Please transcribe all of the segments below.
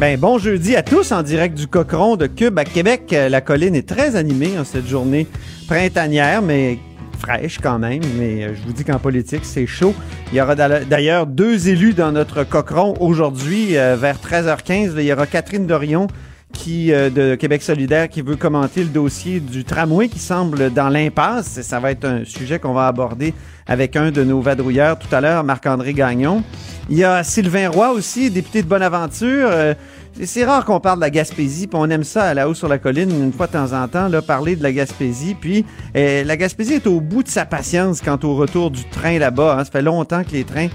Ben, bon jeudi à tous en direct du Cochon de Cube à Québec. Euh, La colline est très animée en cette journée printanière, mais fraîche quand même. Mais euh, je vous dis qu'en politique, c'est chaud. Il y aura d'a- d'ailleurs deux élus dans notre Cochon aujourd'hui euh, vers 13h15. Il y aura Catherine Dorion qui euh, de Québec solidaire qui veut commenter le dossier du tramway qui semble dans l'impasse. Ça va être un sujet qu'on va aborder avec un de nos vadrouilleurs tout à l'heure, Marc-André Gagnon. Il y a Sylvain Roy aussi, député de Bonaventure. Euh, c'est- rare qu'on parle de la Gaspésie, puis on aime ça à la haut sur la colline, une fois de temps en temps, là, parler de la Gaspésie. Puis euh, la Gaspésie est au bout de sa patience quant au retour du train là-bas. hein. Ça fait longtemps que les trains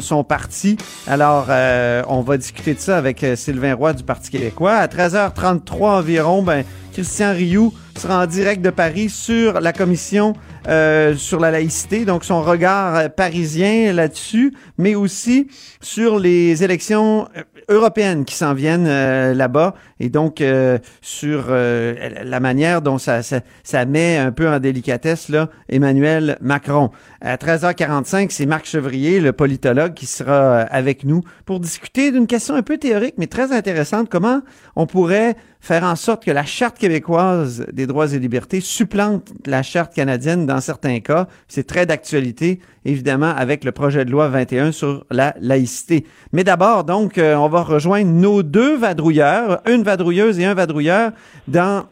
sont partis. Alors, euh, on va discuter de ça avec euh, Sylvain Roy du Parti québécois. À 13h33 environ, ben, Christian Rioux sera en direct de Paris sur la commission euh, sur la laïcité, donc son regard euh, parisien là-dessus, mais aussi sur les élections européennes qui s'en viennent euh, là-bas, et donc euh, sur euh, la manière dont ça, ça, ça met un peu en délicatesse là, Emmanuel Macron. À 13h45, c'est Marc Chevrier, le politologue, qui sera euh, avec nous pour discuter d'une question un peu théorique, mais très intéressante. Comment on pourrait faire en sorte que la Charte québécoise des droits et libertés supplante la Charte canadienne dans certains cas? C'est très d'actualité, évidemment, avec le projet de loi 21 sur la laïcité. Mais d'abord, donc, euh, on va rejoindre nos deux vadrouilleurs, une vadrouilleuse et un vadrouilleur dans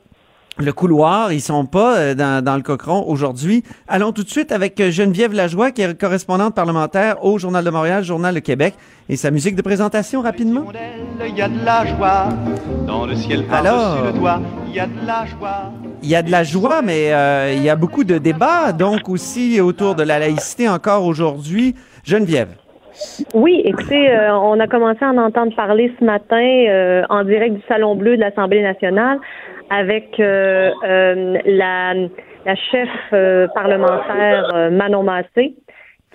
le couloir. Ils sont pas euh, dans, dans le cochon aujourd'hui. Allons tout de suite avec euh, Geneviève Lajoie, qui est correspondante parlementaire au Journal de Montréal, Journal de Québec, et sa musique de présentation rapidement. Il y a de la joie dans le ciel Alors? par-dessus le toit. Il y a de la joie. Il y a de la joie, mais euh, il y a beaucoup de débats, donc aussi autour de la laïcité encore aujourd'hui. Geneviève. Oui, écoutez, euh, on a commencé à en entendre parler ce matin euh, en direct du Salon Bleu de l'Assemblée nationale avec euh, euh, la, chef euh, parlementaire Manon Massé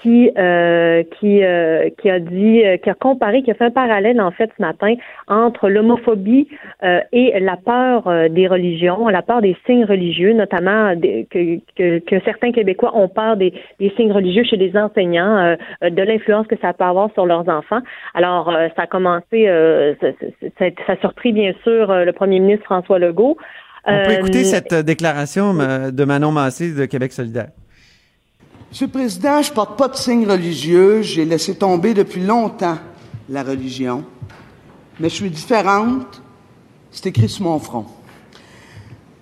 qui euh, qui euh, qui a dit euh, qui a comparé qui a fait un parallèle en fait ce matin entre l'homophobie euh, et la peur euh, des religions, la peur des signes religieux, notamment des- que, que, que certains Québécois ont peur des, des signes religieux chez les enseignants, euh, de l'influence que ça peut avoir sur leurs enfants. Alors, euh, ça a commencé, euh, ça, ça- ça- a surpris bien sûr euh, le premier ministre François Legault. On peut écouter cette déclaration de Manon Massé de Québec solidaire. Monsieur le Président, je porte pas de signe religieux. J'ai laissé tomber depuis longtemps la religion. Mais je suis différente. C'est écrit sur mon front.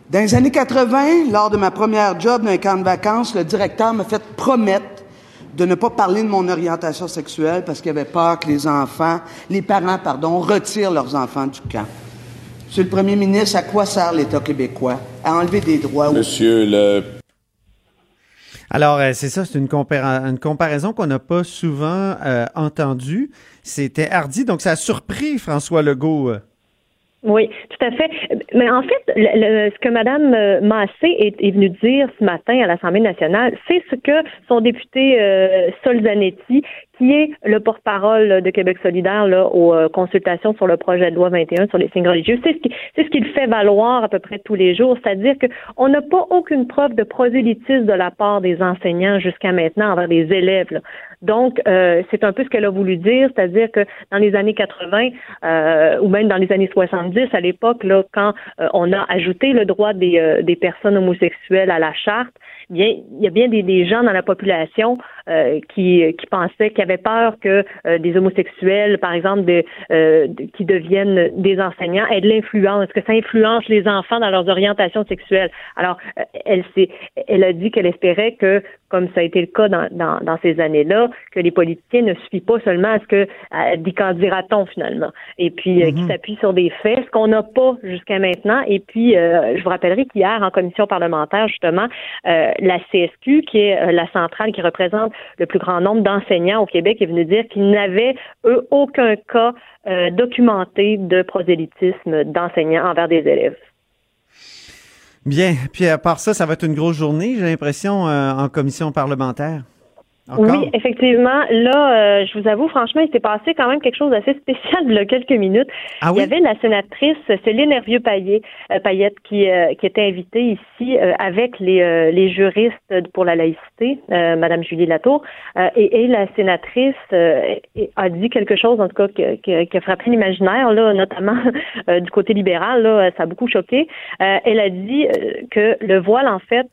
Dans les années 80, lors de ma première job d'un camp de vacances, le directeur m'a fait promettre de ne pas parler de mon orientation sexuelle parce qu'il avait peur que les enfants, les parents, pardon, retirent leurs enfants du camp. Monsieur le Premier ministre, à quoi sert l'État québécois? À enlever des droits aux Monsieur le Alors, euh, c'est ça, c'est une, compara- une comparaison qu'on n'a pas souvent euh, entendue. C'était hardi, donc ça a surpris François Legault. euh. Oui, tout à fait. Mais en fait, ce que Mme Massé est, venue dire ce matin à l'Assemblée nationale, c'est ce que son député euh, Sol Zanetti, qui est le porte-parole de Québec solidaire là, aux euh, consultations sur le projet de loi 21 sur les signes religieux, c'est ce qu'il fait valoir à peu près tous les jours, c'est-à-dire qu'on n'a pas aucune preuve de prosélytisme de la part des enseignants jusqu'à maintenant envers les élèves. là. Donc, euh, c'est un peu ce qu'elle a voulu dire, c'est-à-dire que dans les années 80 euh, ou même dans les années 70, à l'époque, là, quand euh, on a ajouté le droit des, euh, des personnes homosexuelles à la charte, bien, il y a bien des, gens dans la population euh, qui, qui pensaient, qui avaient peur que euh, des homosexuels, par exemple, de, euh, qui deviennent des enseignants, aient de l'influence, que ça influence les enfants dans leurs orientations sexuelles. Alors, euh, elle elle a dit qu'elle espérait que, comme ça a été le cas dans, dans, dans ces années-là, que les politiciens ne suffient pas seulement à ce que à des candidatons finalement, et puis euh, qui s'appuient sur des faits, ce qu'on n'a pas jusqu'à maintenant. Et puis, euh, je vous rappellerai qu'hier, en commission parlementaire, justement, euh, la CSQ, qui est euh, la centrale qui représente le plus grand nombre d'enseignants au Québec, est venue dire qu'ils n'avaient, eux, aucun cas euh, documenté de prosélytisme d'enseignants envers des élèves. Bien. Puis à part ça, ça va être une grosse journée, j'ai l'impression, euh, en commission parlementaire. Encore? Oui, effectivement. Là, euh, je vous avoue, franchement, il s'est passé quand même quelque chose d'assez spécial il y a quelques minutes. Ah il y oui? avait la sénatrice Céline Hervieux-Payet euh, Payette qui, euh, qui était invitée ici euh, avec les, euh, les juristes pour la laïcité, euh, Madame Julie Latour, euh, et, et la sénatrice euh, a dit quelque chose, en tout cas, que- que- qui a frappé l'imaginaire, là, notamment euh, du côté libéral. Là, ça a beaucoup choqué. Euh, elle a dit que le voile, en fait,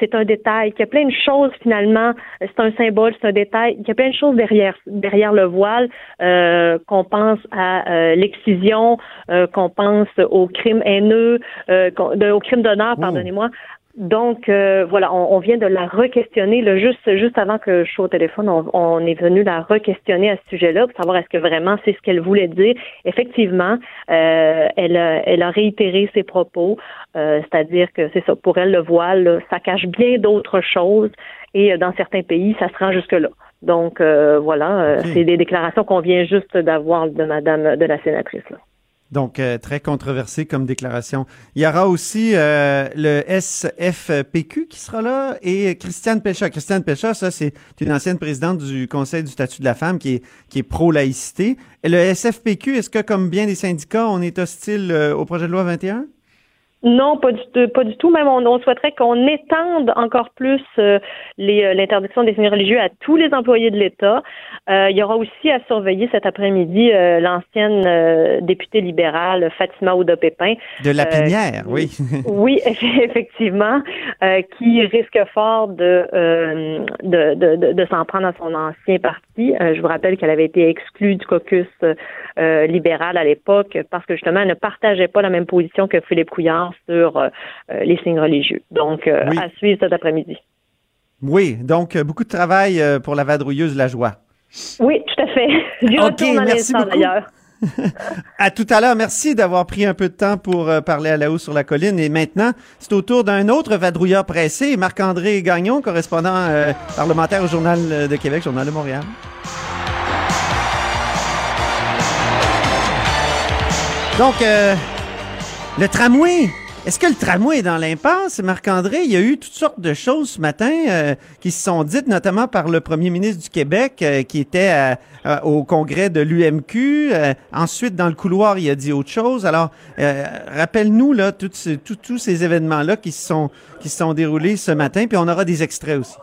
c'est un détail, qu'il y a plein de choses finalement, c'est un symbole, c'est un détail, qu'il y a plein de choses derrière derrière le voile, euh, qu'on pense à euh, l'excision, euh, qu'on pense au crime haineux, euh, de- au crime d'honneur, pardonnez-moi. Donc euh, voilà, on, on vient de la re-questionner. Là, juste juste avant que je sois au téléphone, on, on est venu la re-questionner à ce sujet-là pour savoir est-ce que vraiment c'est ce qu'elle voulait dire. Effectivement, euh, elle, a, elle a réitéré ses propos, euh, c'est-à-dire que c'est ça. Pour elle, le voile, là, ça cache bien d'autres choses et euh, dans certains pays, ça se rend jusque là. Donc euh, voilà, euh, c'est des déclarations qu'on vient juste d'avoir de Madame de la sénatrice. Là. Donc, euh, très controversé comme déclaration. Il y aura aussi euh, le SFPQ qui sera là et Christiane Pécha. Christiane Pécha, ça, c'est une ancienne présidente du Conseil du statut de la femme qui est, pro-laïcité. Le SFPQ, est-ce que, comme bien des syndicats, on est hostile euh, au projet de loi 21? Non, pas du tout, pas du tout. Même on, on souhaiterait qu'on étende encore plus euh, les, euh, l'interdiction des signes religieux à tous les employés de l'État. Euh, il y aura aussi à surveiller cet après-midi euh, l'ancienne euh, députée libérale Fatima Ouda Pépin. De la pinière, oui. Oui, eff- effectivement, euh, qui risque fort de, euh, de, de, de, de s'en prendre à son ancien parti. Euh, je vous rappelle qu'elle avait été exclue du caucus euh, libéral à l'époque parce que justement, elle ne partageait pas la même position que Philippe Couillard sur euh, euh, les signes religieux. Donc, euh, Oui. à suivre cet après-midi. Oui, donc beaucoup de travail pour la vadrouilleuse La Joie. Oui, tout à fait. Ok, à merci d'ailleurs. À tout à l'heure. Merci d'avoir pris un peu de temps pour parler à la haut sur la colline. Et maintenant, c'est au tour d'un autre vadrouilleur pressé, Marc-André Gagnon, correspondant euh, parlementaire au Journal de Québec, Journal de Montréal. Donc, euh, le tramway. Est-ce que le tramway est dans l'impasse, Marc-André? Il y a eu toutes sortes de choses ce matin euh, qui se sont dites, notamment par le premier ministre du Québec, euh, qui était au congrès de l'UMQ. Euh, ensuite, dans le couloir, il a dit autre chose. Alors, euh, rappelle-nous là tous ces événements-là qui se sont qui se sont déroulés ce matin, puis on aura des extraits aussi.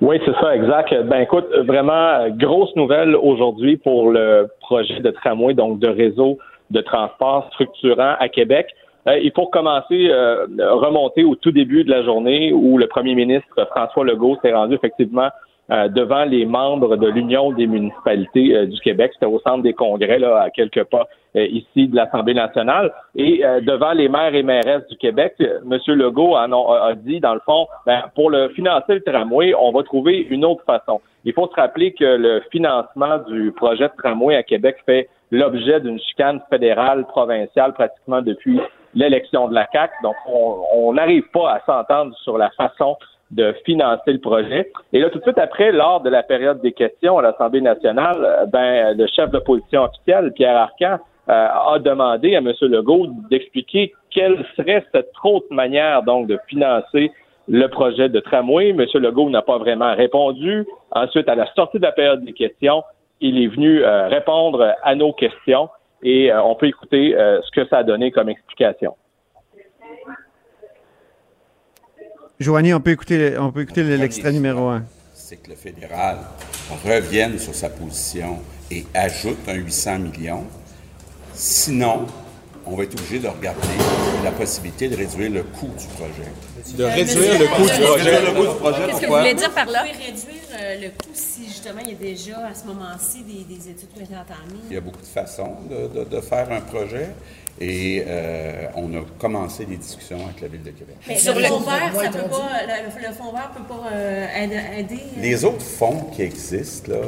Oui, c'est ça, exact. Ben écoute, vraiment grosse nouvelle aujourd'hui pour le projet de tramway, donc de réseau de transport structurant à Québec. Euh, il faut commencer, euh, remonter au tout début de la journée où le premier ministre François Legault s'est rendu effectivement euh, devant les membres de l'Union des municipalités euh, du Québec. C'était au centre des congrès, là, à quelques pas euh, ici de l'Assemblée nationale. Et euh, devant les maires et mairesses du Québec, euh, M. Legault a, a dit, dans le fond, ben, pour le financer le tramway, on va trouver une autre façon. Il faut se rappeler que le financement du projet de tramway à Québec fait l'objet d'une chicane fédérale, provinciale, pratiquement depuis l'élection de la CAC. Donc, on n'arrive pas à s'entendre sur la façon de financer le projet. Et là, tout de suite après, lors de la période des questions à l'Assemblée nationale, euh, ben, le chef d'opposition officielle, Pierre Arcan, euh, a demandé à M. Legault d'expliquer quelle serait cette autre manière donc de financer le projet de tramway. M. Legault n'a pas vraiment répondu. Ensuite, à la sortie de la période des questions, il est venu euh, répondre à nos questions et euh, on peut écouter euh, ce que ça a donné comme explication. Joanie, on peut écouter, on peut écouter l'extrait numéro un. c'est que le fédéral revienne sur sa position et ajoute un 800 millions. Sinon, on va être obligé de regarder la possibilité de réduire le coût du projet. De réduire le coût du projet. Qu'est-ce que vous voulez dire par là? Réduire euh, le coût si justement il y a déjà à ce moment-ci des, des études qui ont été entamées. Il y a beaucoup de façons de, de- de faire un projet et euh, on a commencé des discussions avec la Ville de Québec. Mais le fonds vert, ça peut pas, le, le fonds vert peut pas euh, aider. aider, Les autres fonds qui existent, là,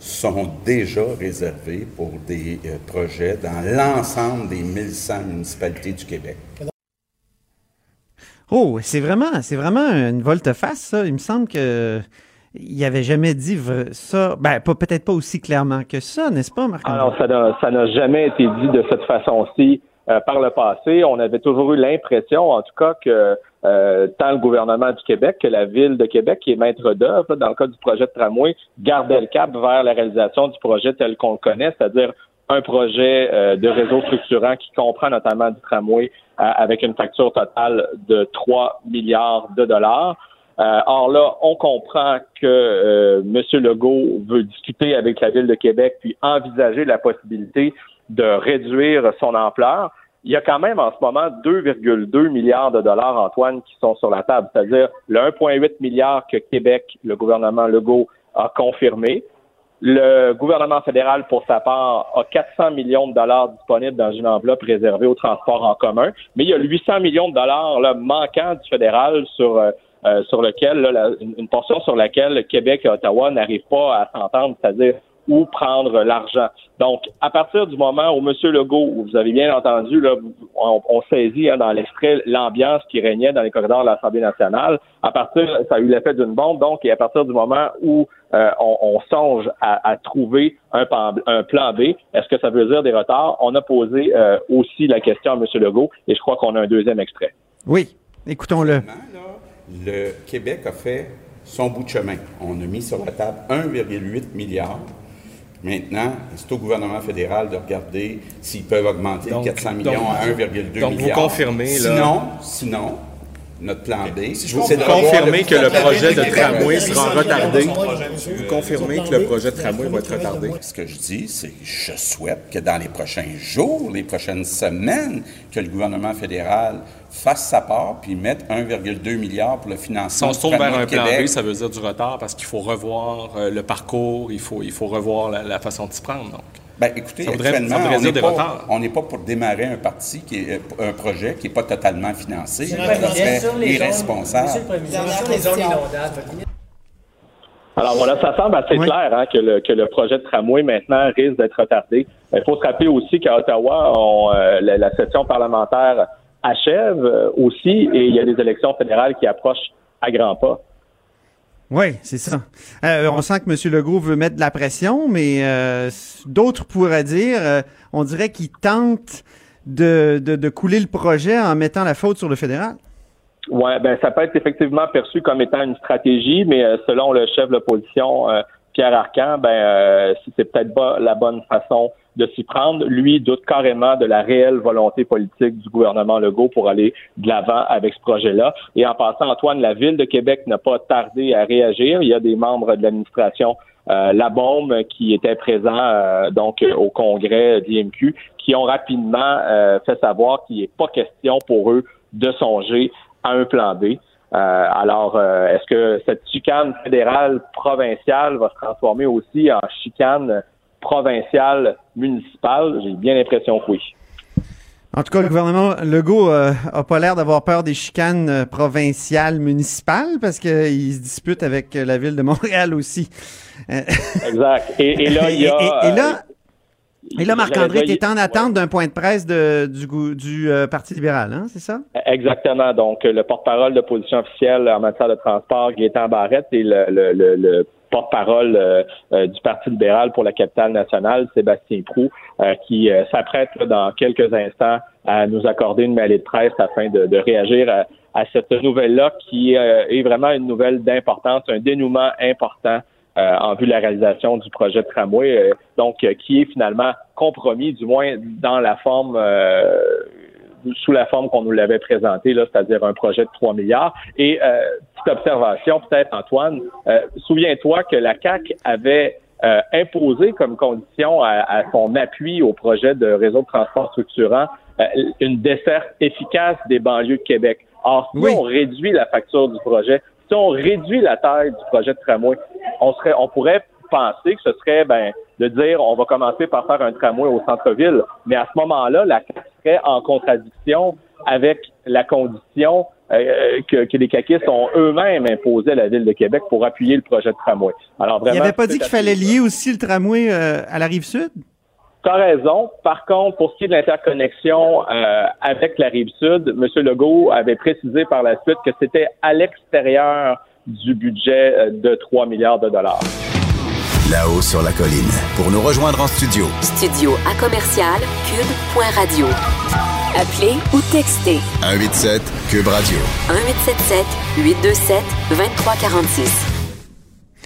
sont déjà réservés pour des euh, projets dans l'ensemble des 1100 municipalités du Québec. Oh, c'est vraiment, c'est vraiment une volte-face, ça. Il me semble que il avait jamais dit ça. Ben, peut-être pas aussi clairement que ça, n'est-ce pas, marc Alors, ça n'a, ça n'a jamais été dit de cette façon-ci euh, par le passé, on avait toujours eu l'impression, en tout cas, que euh, tant le gouvernement du Québec que la ville de Québec, qui est maître d'œuvre dans le cas du projet de tramway, gardait le cap vers la réalisation du projet tel qu'on le connaît, c'est-à-dire un projet euh, de réseau structurant qui comprend notamment du tramway avec une facture totale de 3 milliards de dollars. or là, on comprend que M. Legault veut discuter avec la ville de Québec puis envisager la possibilité de réduire son ampleur il y a quand même en ce moment 2,2 milliards de dollars, Antoine, qui sont sur la table, c'est-à-dire le 1,8 milliard que Québec, le gouvernement Legault, a confirmé. Le gouvernement fédéral, pour sa part, a 400 millions de dollars disponibles dans une enveloppe réservée au transport en commun, mais il y a 800 millions de dollars là, manquants du fédéral sur euh, euh, sur lequel là, une portion sur laquelle Québec et Ottawa n'arrivent pas à s'entendre, c'est-à-dire où prendre l'argent. Donc, à partir du moment où M. Legault, vous avez bien entendu, là, on, saisit hein, dans l'extrait l'ambiance qui régnait dans les corridors de l'Assemblée nationale, à partir, ça a eu l'effet d'une bombe, donc, et à partir du moment où euh, on, songe à, trouver un, un, plan B, est-ce que ça veut dire des retards? On a posé euh, aussi la question à M. Legault, et je crois qu'on a un deuxième extrait. Oui, écoutons-le. Le Québec a fait son bout de chemin. On a mis sur la table 1,8 milliard Maintenant, c'est au gouvernement fédéral de regarder s'ils peuvent augmenter de 400 millions à 1,2 milliard. Donc, vous confirmez, là... Sinon, sinon, notre plan B, c'est de confirmer que le projet de tramway sera retardé. Vous confirmez que le projet de tramway va être retardé? Ce que je dis, c'est que je souhaite que dans les prochains jours, les prochaines semaines, que le gouvernement fédéral fasse sa part puis mette 1,2 milliard pour le financement. Si on se vers un plan B, ça veut dire du retard parce qu'il faut revoir euh, le parcours, il faut, il faut revoir la, façon de s'y prendre. Donc. Ben, écoutez, actuellement, on n'est pas, pour démarrer un parti qui est euh, un projet qui n'est pas totalement financé. Ça serait irresponsable. Alors voilà, ça semble assez clair hein, que, le, que le projet de tramway maintenant risque d'être retardé. Il faut se rappeler aussi qu'à Ottawa, on, euh, la, session parlementaire achève euh, aussi et il y a des élections fédérales qui approchent à grands pas. Oui, c'est ça. Euh, on sent que M. Legault veut mettre de la pression, mais euh, d'autres pourraient dire, on dirait qu'il tente de, de, couler le projet en mettant la faute sur le fédéral. Oui, ben ça peut être effectivement perçu comme étant une stratégie, mais selon le chef de l'opposition, Pierre Arcan, ben c'est peut-être pas la bonne façon de s'y prendre. Lui doute carrément de la réelle volonté politique du gouvernement Legault pour aller de l'avant avec ce projet-là. Et en passant, Antoine, la ville de Québec n'a pas tardé à réagir. Il y a des membres de l'administration euh, la qui était présent euh, donc au congrès d'IMQ, qui ont rapidement euh, fait savoir qu'il n'est pas question pour eux de songer à un plan B. alors, est-ce que cette chicane fédérale provinciale va se transformer aussi en chicane provinciale, municipale? J'ai bien l'impression que oui. En tout cas, le gouvernement Legault euh, a pas l'air d'avoir peur des chicanes euh, provinciales, municipales, parce qu'il se dispute avec euh, la ville de Montréal aussi. exact. Et, là, il y a... Et, là, et là, Marc-André, qui est en attente d'un point de presse de, du, du Parti libéral, hein, c'est ça? Exactement. Donc, le porte-parole de position officielle en matière de transport, Gaétan Barrette, et le, le, le porte-parole euh, euh, du Parti libéral pour la capitale nationale, Sébastien Prou, euh, qui s'apprête dans quelques instants à nous accorder une mêlée de presse afin de, réagir à, cette nouvelle-là qui est vraiment une nouvelle d'importance, un dénouement important en vue de la réalisation du projet de tramway, donc qui est finalement compromis, du moins dans la forme sous la forme qu'on nous l'avait présenté, là, c'est-à-dire un projet de 3 milliards. Et euh, petite observation, peut-être, Antoine, euh, souviens-toi que la CAC avait euh, imposé comme condition à, son appui au projet de réseau de transport structurant euh, une desserte efficace des banlieues de Québec. Or, si on réduit la facture du projet, si on réduit la taille du projet de tramway, on serait, on pourrait penser que ce serait ben, de dire on va commencer par faire un tramway au centre-ville, mais à ce moment-là, la CAQ serait en contradiction avec la condition euh, que, les caquistes ont eux-mêmes imposé à la Ville de Québec pour appuyer le projet de tramway. Alors vraiment, Il avait pas dit qu'il fallait lier aussi le tramway euh, à la rive sud? Tu as raison. Par contre, pour ce qui est de l'interconnexion euh, avec la rive sud, M. Legault avait précisé par la suite que c'était à l'extérieur du budget de 3 milliards de dollars. Là-haut sur la colline. Pour nous rejoindre en studio. Studio à commercial cube.radio. Appelez ou textez 187 Cube Radio. 1877 827 2346.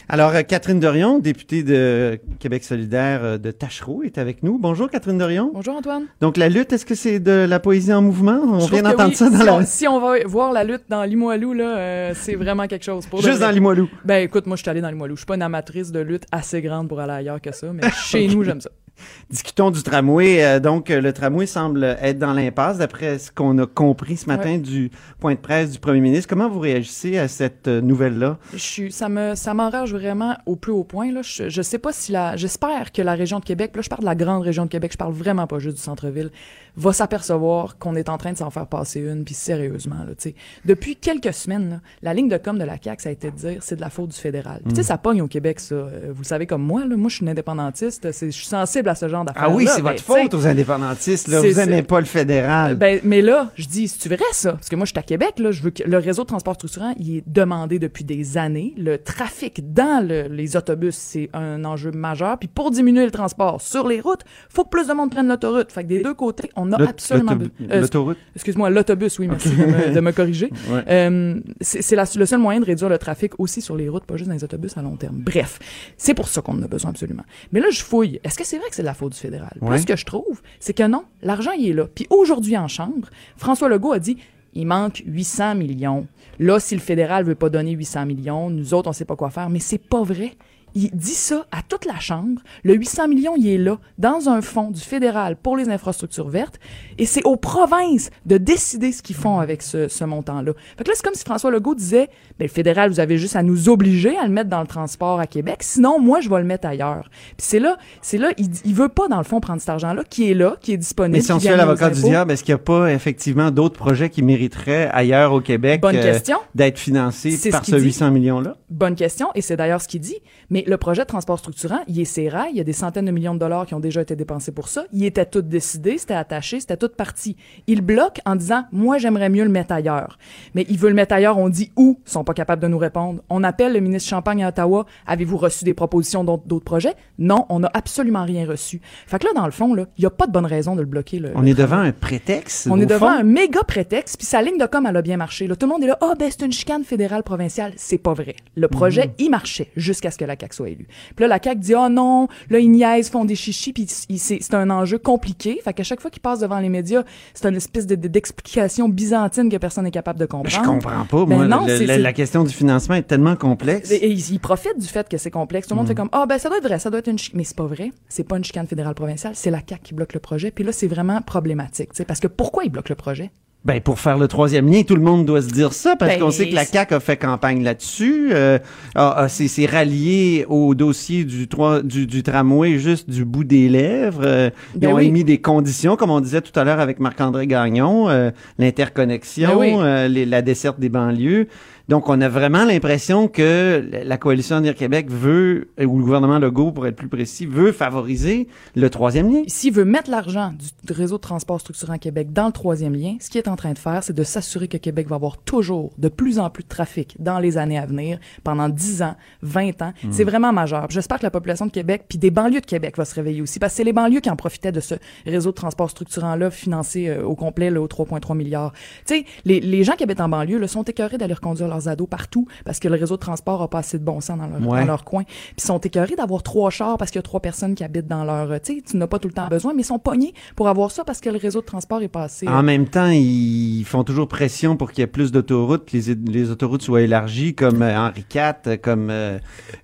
Alors, euh, Catherine Dorion, députée de Québec solidaire euh, de Tachereau, est avec nous. Bonjour, Catherine Dorion. Bonjour, Antoine. Donc, la lutte, est-ce que c'est de la poésie en mouvement? On vient d'entendre oui. ça dans si la... On, si on va voir la lutte dans Limoilou, là, euh, c'est vraiment quelque chose. Pour Juste dans Limoilou. Ben écoute, moi je suis allée dans Limoilou. Je suis pas une amatrice de lutte assez grande pour aller ailleurs que ça, mais chez nous, j'aime ça. Discutons du tramway. Euh, donc, euh, le tramway semble être dans l'impasse, d'après ce qu'on a compris ce matin Ouais. du point de presse du premier ministre. Comment vous réagissez à cette euh, nouvelle-là? Je suis, ça me, ça m'enrage vraiment au plus haut point. Là. Je, je sais pas si la, j'espère que la région de Québec, là, je parle de la grande région de Québec, je parle vraiment pas juste du centre-ville, va s'apercevoir qu'on est en train de s'en faire passer une, puis sérieusement, là, tu sais. Depuis quelques semaines, là, la ligne de com de la CAQ, ça a été de dire, c'est de la faute du fédéral. Tu sais, Mm. ça pogne au Québec, ça. Euh, Vous le savez comme moi, là. Moi, je suis une indépendantiste. C'est, je suis sensible à ce genre d'affaires. Ah oui, c'est votre faute aux indépendantistes. Là. Vous n'aimez pas le fédéral. Ben, mais là, je dis, c'est-tu vrai, ça? Parce que moi, je suis à Québec, là, je veux que le réseau de transport structurant, il est demandé depuis des années. Le trafic dans le- les autobus, c'est un enjeu majeur. Puis pour diminuer le transport sur les routes, faut que plus de monde prenne l'autoroute. Fait que des deux côtés, on a L'aut- absolument... euh, l'autoroute? Excuse-moi, l'autobus, oui, merci de, me, de me corriger. Ouais. Euh, c'est le seul moyen de réduire le trafic aussi sur les routes, pas juste dans les autobus à long terme. Bref, c'est pour ça qu'on en a besoin absolument. Mais là, je fouille. Est-ce que c'est vrai que c'est de la faute du fédéral? Là, Ouais. ce que je trouve, c'est que non, l'argent, il est là. Puis aujourd'hui, en Chambre, François Legault a dit il manque 800 millions. Là, si le fédéral veut pas donner 800 millions, nous autres, on sait pas quoi faire. Mais c'est pas vrai. Il dit ça à toute la Chambre. Le 800 millions, il est là, dans un fonds du fédéral pour les infrastructures vertes. Et c'est aux provinces de décider ce qu'ils font avec ce, ce montant-là. Fait que là, c'est comme si François Legault disait, ben, le fédéral, vous avez juste à nous obliger à le mettre dans le transport à Québec. Sinon, moi, je vais le mettre ailleurs. Puis c'est là, c'est là, il, il veut pas, dans le fond, prendre cet argent-là, qui est là, qui est disponible. Mais si on se fait l'avocat du diable, est-ce qu'il n'y a pas effectivement d'autres projets qui mériteraient ailleurs au Québec Bonne euh, question. d'être financés par ce ce qu'il dit. 800 millions-là? Bonne question, et c'est d'ailleurs ce qu'il dit. Mais le projet de transport structurant, il est serré. Il y a des centaines de millions de dollars qui ont déjà été dépensés pour ça. Il était tout décidé, c'était attaché, c'était tout parti. Il bloque en disant, moi, j'aimerais mieux le mettre ailleurs. Mais il veut le mettre ailleurs, on dit où? Ils sont pas capables de nous répondre. On appelle le ministre Champagne à Ottawa. Avez-vous reçu des propositions d'autres projets? Non, on n'a absolument rien reçu. Fait que là, dans le fond, il n'y a pas de bonne raison de le bloquer. Le, On le est travail. devant un prétexte. On est devant fond? un méga prétexte, puis sa ligne de com, elle a bien marché. Là, tout le monde est là, ah ben c'est une chicane fédérale provinciale. C'est pas vrai. Le projet, Mhm. il marchait jusqu'à ce que la CAQ soit élue. Puis là, la CAQ dit, oh non, là, ils niaisent, font des chichis, puis c'est un enjeu compliqué. Fait qu'à chaque fois qu'ils passent devant les médias, c'est une espèce de- de- d'explication byzantine que personne n'est capable de comprendre. Je comprends pas, Ben moi. non, le- la, la question du financement est tellement complexe. et, et ils, ils profitent du fait que c'est complexe. Tout le monde Mm. fait comme ah ben ça doit être vrai, ça doit être une chicane. mais c'est pas vrai. C'est pas une chicane fédérale provinciale, c'est la CAQ qui bloque le projet. Puis là c'est vraiment problématique, tu sais, parce que pourquoi ils bloquent le projet? Ben, pour faire le troisième lien, tout le monde doit se dire ça, parce Ben, qu'on sait que la c'est- CAQ a fait campagne là-dessus, euh, a- a- s'est s'est rallié au dossier du, trois- du, du tramway juste du bout des lèvres. euh, ils Ben ont oui. émis des conditions, comme on disait tout à l'heure avec Marc-André Gagnon, euh, l'interconnexion, Ben oui. euh, la desserte des banlieues. Donc, on a vraiment l'impression que la coalition Avenir Québec veut, euh, ou le gouvernement Legault, pour être plus précis, veut favoriser le troisième lien. S'il veut mettre l'argent du réseau de transport structurant Québec dans le troisième lien, ce qu'il est en train de faire, c'est de s'assurer que Québec va avoir toujours de plus en plus de trafic dans les années à venir, pendant 10 ans, 20 ans. Mm. C'est vraiment majeur. J'espère que la population de Québec, puis des banlieues de Québec va se réveiller aussi, parce que c'est les banlieues qui en profitaient de ce réseau de transport structurant-là, financé euh, au complet, là, aux 3,3 milliards. Tu sais, les, les gens qui habitent en banlieue là, sont écœurés d'aller reconduire leurs ados partout, parce que le réseau de transport a pas assez de bon sens dans leur, Ouais. dans leur coin. Puis ils sont écœurés d'avoir trois chars parce qu'il y a trois personnes qui habitent dans leur... euh, Tu sais, tu n'as pas tout le temps besoin, mais ils sont pognés pour avoir ça parce que le réseau de transport est passé... En même temps, ils font toujours pression pour qu'il y ait plus d'autoroutes, que les, les autoroutes soient élargies, comme euh, Henri IV, comme, euh,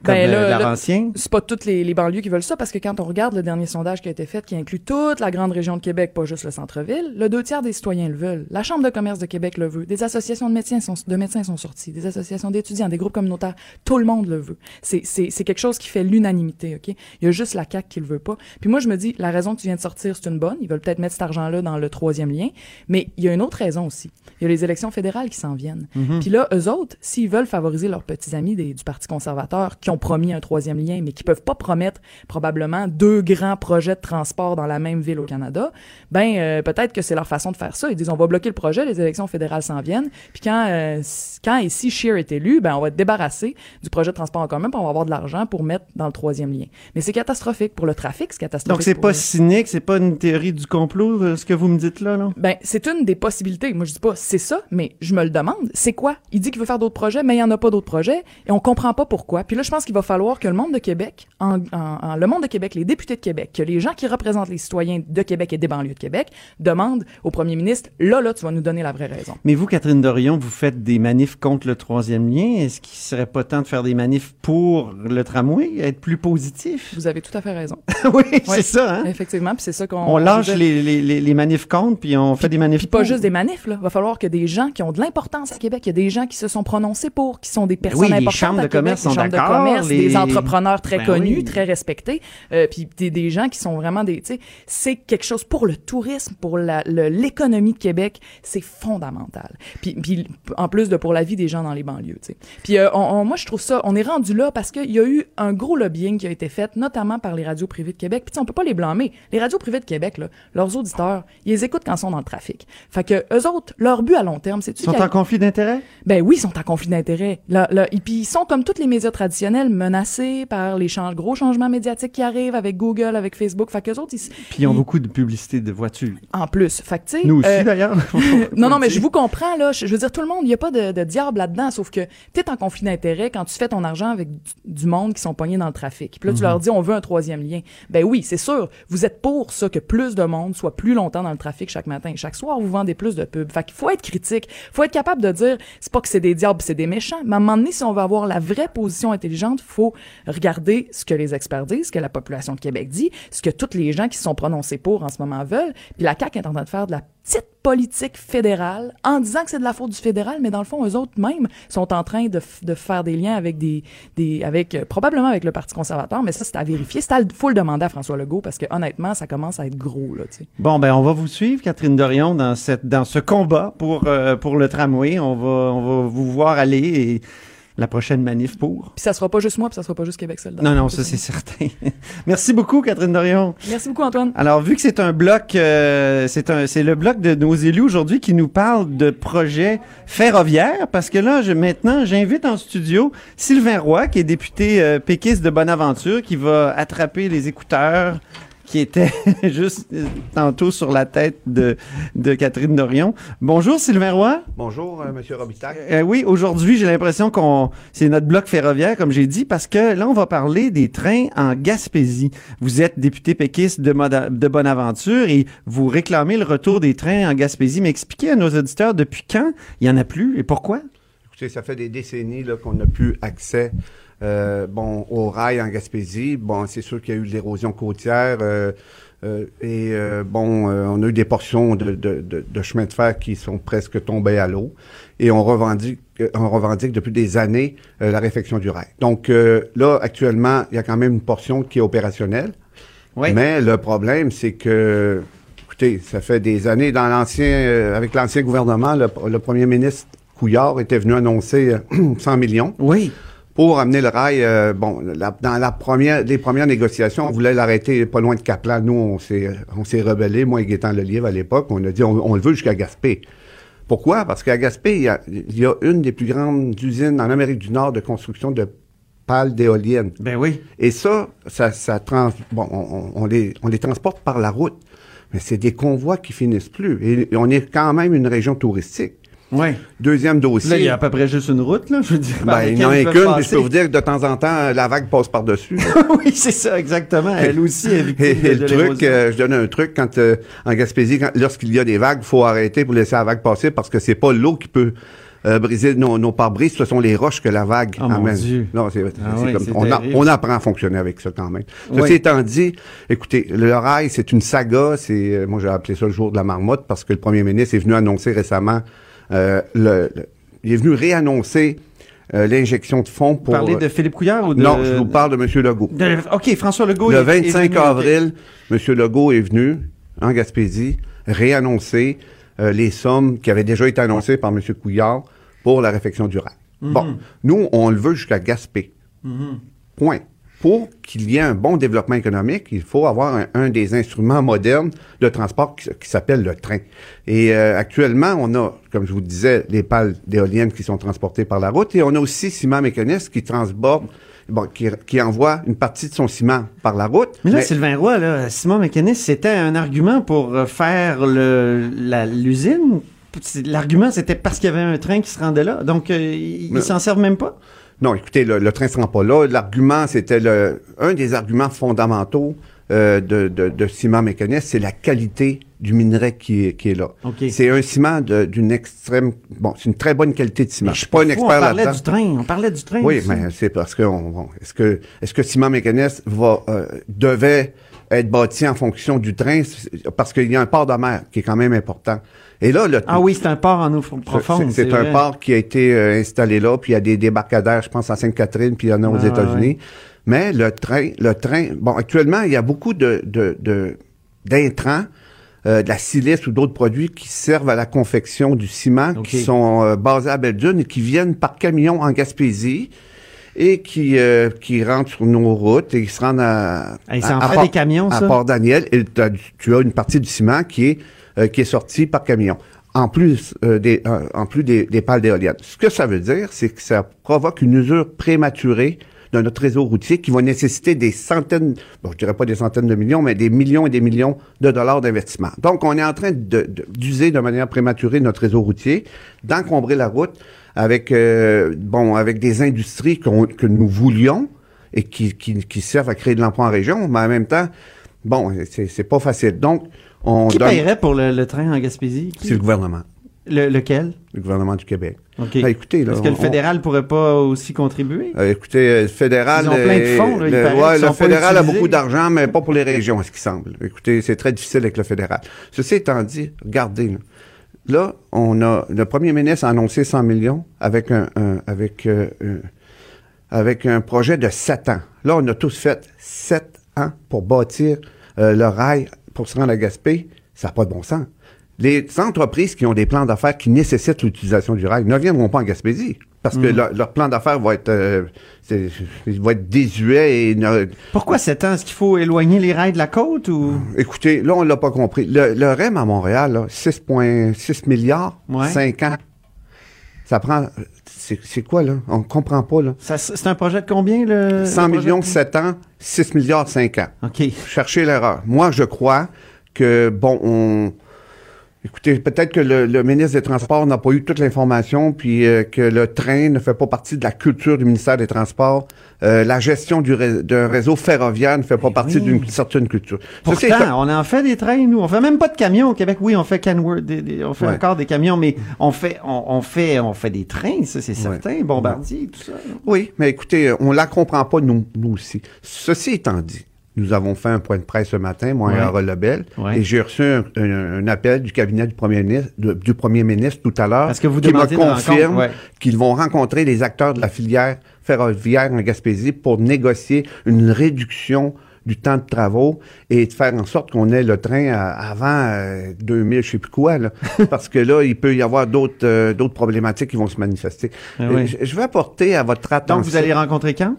comme Ben euh, là, Laurentien. C'est pas toutes les, les banlieues qui veulent ça, parce que quand on regarde le dernier sondage qui a été fait, qui inclut toute la grande région de Québec, pas juste le centre-ville, le deux tiers des citoyens le veulent. La Chambre de commerce de Québec le veut. Des associations de médecins sont, de médecins sont sorties. Des associations d'étudiants, des groupes communautaires. Tout le monde le veut. C'est, quelque chose qui fait l'unanimité, OK? Il y a juste la CAQ qui le veut pas. Puis moi, je me dis, la raison que tu viens de sortir, c'est une bonne. Ils veulent peut-être mettre cet argent-là dans le troisième lien. Mais il y a une autre raison aussi. Il y a les élections fédérales qui s'en viennent. Mhm. Puis là, eux autres, s'ils veulent favoriser leurs petits amis des- du Parti conservateur qui ont promis un troisième lien, mais qui peuvent pas promettre probablement deux grands projets de transport dans la même ville au Canada, ben euh, peut-être que c'est leur façon de faire ça. Ils disent on va bloquer le projet, les élections fédérales s'en viennent. Puis quand euh, quand si Scheer est élu, ben on va être débarrassé du projet de transport en commun, puis on va avoir de l'argent pour mettre dans le troisième lien. Mais c'est catastrophique pour le trafic, c'est catastrophique. Donc, c'est pas le- cynique, c'est pas une théorie du complot, euh, ce que vous me dites là, là? Ben, c'est une des possibilités. Moi, je dis pas c'est ça, mais je me le demande. C'est quoi? Il dit qu'il veut faire d'autres projets, mais il y en a pas d'autres projets, et on comprend pas pourquoi. Puis là, je pense qu'il va falloir que le monde de Québec, en, en- en- le monde de Québec, les députés de Québec, que les gens qui représentent les citoyens de Québec et des banlieues de Québec, demandent au premier ministre, là, là, tu vas nous donner la vraie raison. Mais vous, Catherine Dorion, vous faites des manifs contre le troisième lien. Est-ce qu'il serait pas temps de faire des manifs pour le tramway, être plus positif? Vous avez tout à fait raison. oui, c'est ça, hein? Effectivement, puis c'est ça qu'on... On lâche les, les, les, manifs contre, puis on fait des manifs Puis pas pour. juste des manifs, là. Va falloir que des gens qui ont de l'importance à Québec, il y a des gens qui se sont prononcés pour, qui sont des personnes oui, les importantes chambres à de Québec, commerce les sont chambres de d'accord, commerce, les- des entrepreneurs très Ben connus, oui. très respectés, euh, puis des, des gens qui sont vraiment des, c'est quelque chose pour le tourisme, pour l'économie de Québec, c'est fondamental. Puis, puis en plus de pour la vie des gens dans les banlieues, tu sais. Puis euh, on- on- moi je trouve ça, on est rendu là parce qu'il y a eu un gros lobbying qui a été fait, notamment par les radios privées de Québec. Puis tu sais, on peut pas les blâmer. Les radios privées de Québec, là, leurs auditeurs, ils les écoutent quand ils sont dans le trafic. Fait que eux autres, leur but à long terme, c'est Ils sont en conflit d'intérêt? ben oui, ils sont en conflit d'intérêt. Là, là, et puis ils sont comme tous les médias traditionnels menacés par les change- gros changements médiatiques qui arrivent avec Google, avec Facebook. Fait qu'eux autres, ils, Puis ils ont beaucoup de publicité de voitures. en plus. Fait que, Nous aussi, euh, d'ailleurs. non, non, mais je vous comprends, là. Je, je veux dire, tout le monde, il n'y a pas de, de diable là-dedans, sauf que tu es en conflit d'intérêt quand tu fais ton argent avec du, monde qui sont pognés dans le trafic. Puis là, tu Mhm. leur dis, on veut un troisième lien. Ben oui, c'est sûr. Vous êtes pour ça, que plus de monde soit plus longtemps dans le trafic chaque matin. Chaque soir, vous vendez plus de pubs. Fait qu'il faut être critique. faut être capable de dire, c'est pas que c'est des diables, c'est des méchants. Mais à un moment donné, si on veut avoir la vraie position intelligente, faut regarder ce que les experts disent, ce que la population de Québec dit, ce que tous les gens qui se sont prononcés pour en ce moment veulent. Puis la CAQ est en train de faire de la petite politique fédérale en disant que c'est de la faute du fédéral, mais dans le fond, eux autres même sont en train de, de faire des liens avec des, des avec euh, probablement avec le Parti conservateur, mais ça c'est à vérifier. C'est à, faut le demander à François Legault parce que honnêtement, ça commence à être gros là. Tu. Bon, ben, on va vous suivre, Catherine Dorion, dans cette, dans ce combat pour, euh, pour le tramway. On va, on va vous voir aller et la prochaine manif pour. Puis ça sera pas juste moi, puis ça sera pas juste Québec solidaire. Non, non, ça, c'est certain. Merci beaucoup, Catherine Dorion. Merci beaucoup Antoine. Alors, vu que c'est un bloc, euh, c'est un, c'est le bloc de nos élus aujourd'hui qui nous parle de projets ferroviaires, parce que là, je, maintenant, j'invite en studio Sylvain Roy, qui est député euh, péquiste de Bonaventure, qui va attraper les écouteurs qui étaient juste euh, tantôt sur la tête de, de Catherine Dorion. Bonjour, Sylvain Roy. Bonjour, euh, Monsieur Robitaille. Euh, oui, aujourd'hui, j'ai l'impression qu'on c'est notre bloc ferroviaire, comme j'ai dit, parce que là, on va parler des trains en Gaspésie. Vous êtes député péquiste de, Moda- de Bonaventure et vous réclamez le retour des trains en Gaspésie. Mais expliquez à nos auditeurs depuis quand il y en a plus et pourquoi? Écoutez, ça fait des décennies qu'on n'a plus accès euh, bon, au rail en Gaspésie. Bon, c'est sûr qu'il y a eu de l'érosion côtière. euh, euh, et bon, on a eu des portions de, de, de, de chemin de fer qui sont presque tombées à l'eau. Et on revendique, on revendique depuis des années la réfection du rail. Donc là, actuellement, il y a quand même une portion qui est opérationnelle. Mais le problème, c'est que, écoutez, ça fait des années dans l'ancien, avec l'ancien gouvernement, le, le premier ministre Couillard était venu annoncer euh, 100 millions. Oui. Pour amener le rail, euh, bon, la- dans la première, les premières négociations, on voulait l'arrêter pas loin de Caplan. Nous, on s'est, on s'est rebellé, moi et Gaétan Lelièvre à l'époque. On a dit, on, on le veut jusqu'à Gaspé. Pourquoi? Parce qu'à Gaspé, il y, a, il y a une des plus grandes usines en Amérique du Nord de construction de pales d'éoliennes. Ben oui. Et ça, ça, ça trans, bon, on, on- on les, on les transporte par la route. Mais c'est des convois qui finissent plus. Et, et on est quand même une région touristique. Oui. Deuxième dossier. Là, il y a à peu près juste une route, là. Je veux dire. Ben, il laquelle n'y en a ils peuvent qu'une, puis je peux vous dire que de temps en temps, la vague passe par-dessus. oui, c'est ça, exactement. Elle aussi est victime Et, et de le truc, euh, je donne un truc, quand euh, en Gaspésie, lorsqu'il y a des vagues, faut arrêter pour laisser la vague passer parce que c'est pas l'eau qui peut euh, briser nos, nos pare-brises, ce sont les roches que la vague Oh, mon amène. Dieu. Non, c'est, Ah oui, comme on, a- terrible. on apprend à fonctionner avec ça quand même. Oui. Ceci étant dit, écoutez, le rail, c'est une saga. C'est, euh, moi, j'ai appelé ça le jour de la marmotte parce que le premier ministre est venu annoncer récemment, le, le- il est venu réannoncer euh, l'injection de fonds pour. Parler de Philippe Couillard ou de... Non, je vous parle de M. Legault. de- OK, François Legault. Le est- est 25 venu- avril, M. Legault est venu en Gaspésie réannoncer euh, les sommes qui avaient déjà été annoncées par M. Couillard pour la réfection du rail. Mhm. Bon, nous, on le veut jusqu'à Gaspé. Mhm. Point. Pour qu'il y ait un bon développement économique, il faut avoir un, un des instruments modernes de transport qui, qui s'appelle le train. Et euh, actuellement, on a, comme je vous disais, les pales d'éoliennes qui sont transportées par la route et on a aussi Ciment Mécaniste qui transborde, bon, qui, qui envoie une partie de son ciment par la route. Mais là, Sylvain Roy, là, Simon Mécaniste, c'était un argument pour euh, faire le, la- l'usine? L'argument, c'était parce qu'il y avait un train qui se rendait là. Donc, euh, ils s'en servent même pas? Non, écoutez, le, le train ne se rend pas là. L'argument, c'était le, un des arguments fondamentaux euh, de, de, de ciment mécaniste, c'est la qualité du minerai qui est, qui est là. OK. C'est un ciment d'une extrême, bon, c'est une très bonne qualité de ciment. Je suis pas un expert on parlait là-dedans. du train. On parlait du train. Oui, aussi. mais c'est parce que on- bon, est-ce que est-ce que ciment mécaniste va euh, devait être bâti en fonction du train? Parce qu'il y a un port de mer qui est quand même important. Et là, le, Ah oui, c'est un port en eau profonde. C'est un vrai. port qui a été euh, installé là, puis il y a des débarcadères, je pense, à Sainte-Catherine, puis il y en a aux Ouais, États-Unis. ouais. Mais le train, le train, bon, actuellement, il y a beaucoup de, de, de- d'intrants, euh, de la silice ou d'autres produits qui servent à la confection du ciment, qui sont euh, basés à Belle-Dune et qui viennent par camion en Gaspésie et qui, euh, qui rentrent sur nos routes et qui se rendent à, Hey, en à- à fait Port- des camions, à ça? Port-Daniel et t'as du- tu as une partie du ciment qui est, euh, qui est sortie par camion. En plus, euh, des, euh, en plus des, des pales d'éoliennes. Ce que ça veut dire, c'est que ça provoque une usure prématurée de notre réseau routier qui va nécessiter des centaines, bon, je dirais pas des centaines de millions, mais des millions et des millions de dollars d'investissement. Donc, on est en train de- de- d'user de, manière prématurée notre réseau routier, d'encombrer la route avec, euh, bon, avec des industries que nous voulions et qui, qui, qui servent à créer de l'emploi en région, mais en même temps, bon, c'est pas facile. Donc, on Qui donne- paierait pour le, le train en Gaspésie? Qui? C'est le gouvernement, Le- lequel? le gouvernement du Québec. OK. Ben, écoutez, là, Est-ce que le on- fédéral pourrait pas aussi contribuer? Euh, écoutez, euh, le fédéral. Ils ont plein de euh, fonds, là, il le, paraît, ouais, le fédéral a beaucoup d'argent, mais pas pour les régions, à ce qui semble. Écoutez, c'est très difficile avec le fédéral. Ceci étant dit, regardez, là, Là, on a le premier ministre a annoncé 100 millions avec un, un- avec euh, avec un projet de 7 ans. Là, on a tous fait 7 ans pour bâtir euh, le rail pour se rendre à Gaspé. Ça n'a pas de bon sens. Les entreprises qui ont des plans d'affaires qui nécessitent l'utilisation du rail ne viendront pas en Gaspésie parce que Mm. leur, leur plan d'affaires va être, euh, va être désuet et ne- Pourquoi 7 ans? Est-ce qu'il faut éloigner les rails de la côte ou? Écoutez, là, on l'a pas compris. Le, le REM à Montréal, là, 6,6 milliards, Ouais. 5 ans. Ça prend. C'est quoi, là? On comprend pas, là. C'est un projet de combien, le. 100 le projet? millions, 7 ans, 6 milliards, 5 ans. OK. Cherchez l'erreur. Moi, je crois que, bon, on. Écoutez, peut-être que le, le ministre des Transports n'a pas eu toute l'information, puis euh, que le train ne fait pas partie de la culture du ministère des Transports. Euh, la gestion du ré- d'un réseau ferroviaire ne fait pas partie oui. d'une certaine culture. Ceci Pourtant, on en fait des trains, nous. On fait même pas de camions au Québec. Oui, on fait Canward, des- des- on fait Ouais. encore des camions, mais on fait, on, on fait, on fait des trains, ça, c'est certain. Bombardier, tout ça. Oui, mais écoutez, on la comprend pas, nous, nous aussi. Ceci étant dit, nous avons fait un point de presse ce matin, moi et. Harold Lebel, Ouais. et j'ai reçu un, un- un appel du cabinet du premier ministre, de- du premier ministre tout à l'heure, Parce que vous qui me confirme ouais. qu'ils vont rencontrer les acteurs de la filière ferroviaire en Gaspésie pour négocier une réduction du temps de travaux et de faire en sorte qu'on ait le train à- avant euh, 2000, je sais plus quoi, là. parce que là, il peut y avoir d'autres euh, d'autres problématiques qui vont se manifester. Ah Euh, oui. je, je vais apporter à votre attention... Donc, vous allez rencontrer quand?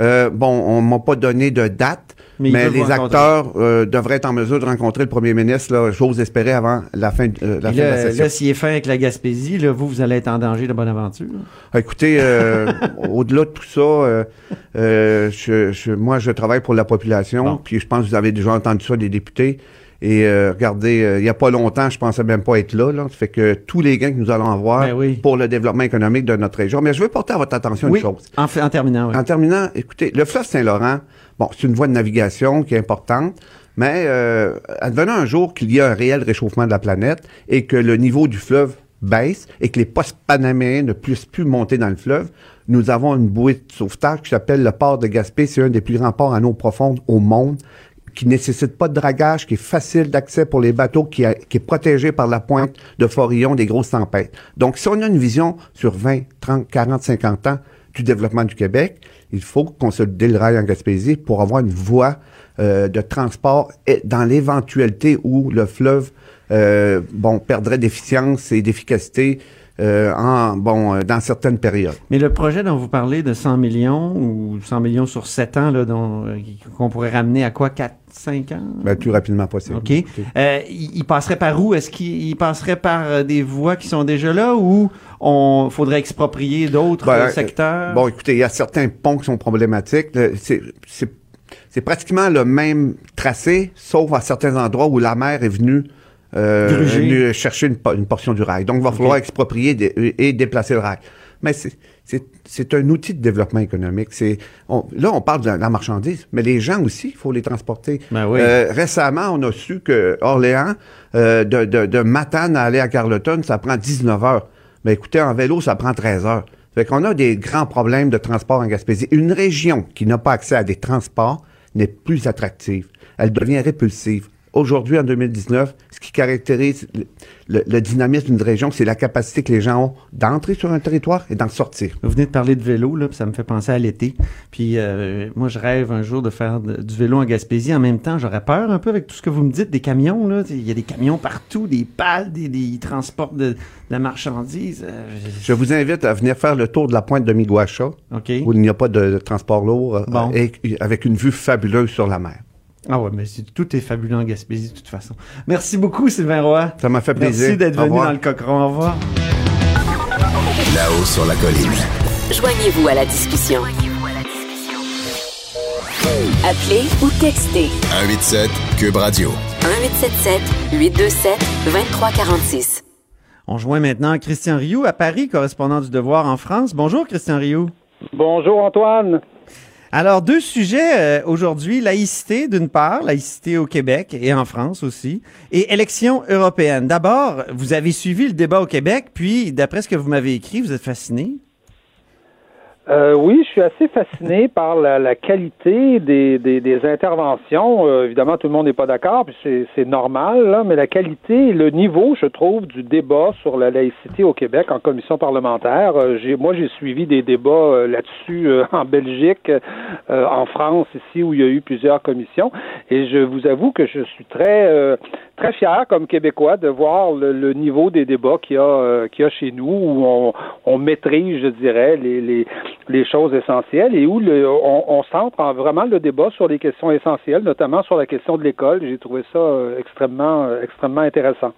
Euh, bon, on m'a pas donné de date, Mais les acteurs euh, devraient être en mesure de rencontrer le premier ministre, là, j'ose espérer, avant la fin, de- euh, la, fin de la session. là, s'il est fin avec la Gaspésie, là, vous, vous allez être en danger de bonne aventure. Ah, Écoutez, euh, au-delà de tout ça, euh, je, je- moi, je travaille pour la population, Bon. puis je pense que vous avez déjà entendu ça des députés. Et euh, regardez, euh, il n'y a pas longtemps, je pensais même pas être là. là. Ça fait que tous les gains que nous allons avoir Ben oui. pour le développement économique de notre région. Mais je veux porter à votre attention Oui, une chose. en terminant, oui. En terminant, écoutez, le fleuve Saint-Laurent, bon, c'est une voie de navigation qui est importante, mais euh, advenant un jour qu'il y a un réel réchauffement de la planète et que le niveau du fleuve baisse et que les postes panaméens ne puissent plus monter dans le fleuve, nous avons une bouée de sauvetage qui s'appelle le port de Gaspé. C'est un des plus grands ports en eau profonde au monde qui nécessite pas de dragage, qui est facile d'accès pour les bateaux, qui, qui est protégé par la pointe de Forillon des grosses tempêtes. Donc, si on a une vision sur 20, 30, 40, 50 ans du développement du Québec, il faut consolider le rail en Gaspésie pour avoir une voie euh, de transport dans l'éventualité où le fleuve euh, bon perdrait d'efficience et d'efficacité euh, en, bon, euh, dans certaines périodes. Mais le projet dont vous parlez de 100 millions ou 100 millions sur 7 ans, là, dont, euh, qu'on pourrait ramener à quoi, 4, 5 ans? Ben, le plus rapidement possible. OK. Euh, il, il passerait par où? Est-ce qu'il il passerait par euh, des voies qui sont déjà là ou on faudrait exproprier d'autres Ben, secteurs? Bon, écoutez, il y a certains ponts qui sont problématiques. C'est, c'est pratiquement le même tracé, sauf à certains endroits où la mer est venue, euh, chercher une, po- une portion du rail. Donc, il va falloir exproprier et déplacer le rail. Mais c'est, un outil de développement économique. C'est, là, on parle de la marchandise, mais les gens aussi, il faut les transporter. Ben oui. Euh, récemment, on a su que Orléans, euh, de, de, de Matane à aller à Carleton, ça prend 19 heures. Mais écoutez, en vélo, ça prend 13 heures. Fait qu'on a des grands problèmes de transport en Gaspésie. Une région qui n'a pas accès à des transports n'est plus attractive. Elle devient répulsive. Aujourd'hui, en 2019, ce qui caractérise le, le- le dynamisme d'une région, c'est la capacité que les gens ont d'entrer sur un territoire et d'en sortir. Vous venez de parler de vélo, là, puis ça me fait penser à l'été. Puis euh, moi, je rêve un jour de faire de- du vélo en Gaspésie. En même temps, j'aurais peur un peu avec tout ce que vous me dites des camions. Là. Il y a des camions partout, des pales, des, des transports de, de la marchandise. Euh, Je vous invite à venir faire le tour de la pointe de Miguacha, où il n'y a pas de, de transport lourd, euh, et avec une vue fabuleuse sur la mer. Ah ouais, mais tout est fabuleux en Gaspésie de toute façon. Merci beaucoup, Sylvain Roy. Ça m'a fait plaisir. Merci d'être venu dans le cochon. Au revoir. Là-haut sur la colline. Joignez-vous à la discussion. Appelez ou textez 187 Cube Radio. 1877 827 2346. On joint maintenant Christian Rioux à Paris, correspondant du Devoir en France. Bonjour, Christian Rioux. Bonjour, Antoine. Alors, deux sujets euh, aujourd'hui. Laïcité, d'une part, laïcité au Québec et en France aussi, et élections européennes. D'abord, vous avez suivi le débat au Québec, puis, d'après ce que vous m'avez écrit, vous êtes fasciné. Euh, oui, je suis assez fasciné par la, la qualité des, des, des interventions. Euh, évidemment, tout le monde n'est pas d'accord, puis c'est, normal, là, mais la qualité et le niveau, je trouve, du débat sur la laïcité au Québec en commission parlementaire. euh, moi, j'ai suivi des débats euh, là-dessus euh, en Belgique, euh, en France, ici, où il y a eu plusieurs commissions, et je vous avoue que je suis très très fier comme Québécois de voir le, le niveau des débats qu'il y a, qu'il y a chez nous, où on, on maîtrise, je dirais, les, les, les choses essentielles et où le, on, on centre en vraiment le débat sur les questions essentielles, notamment sur la question de l'école. J'ai trouvé ça euh, extrêmement, euh, extrêmement intéressant.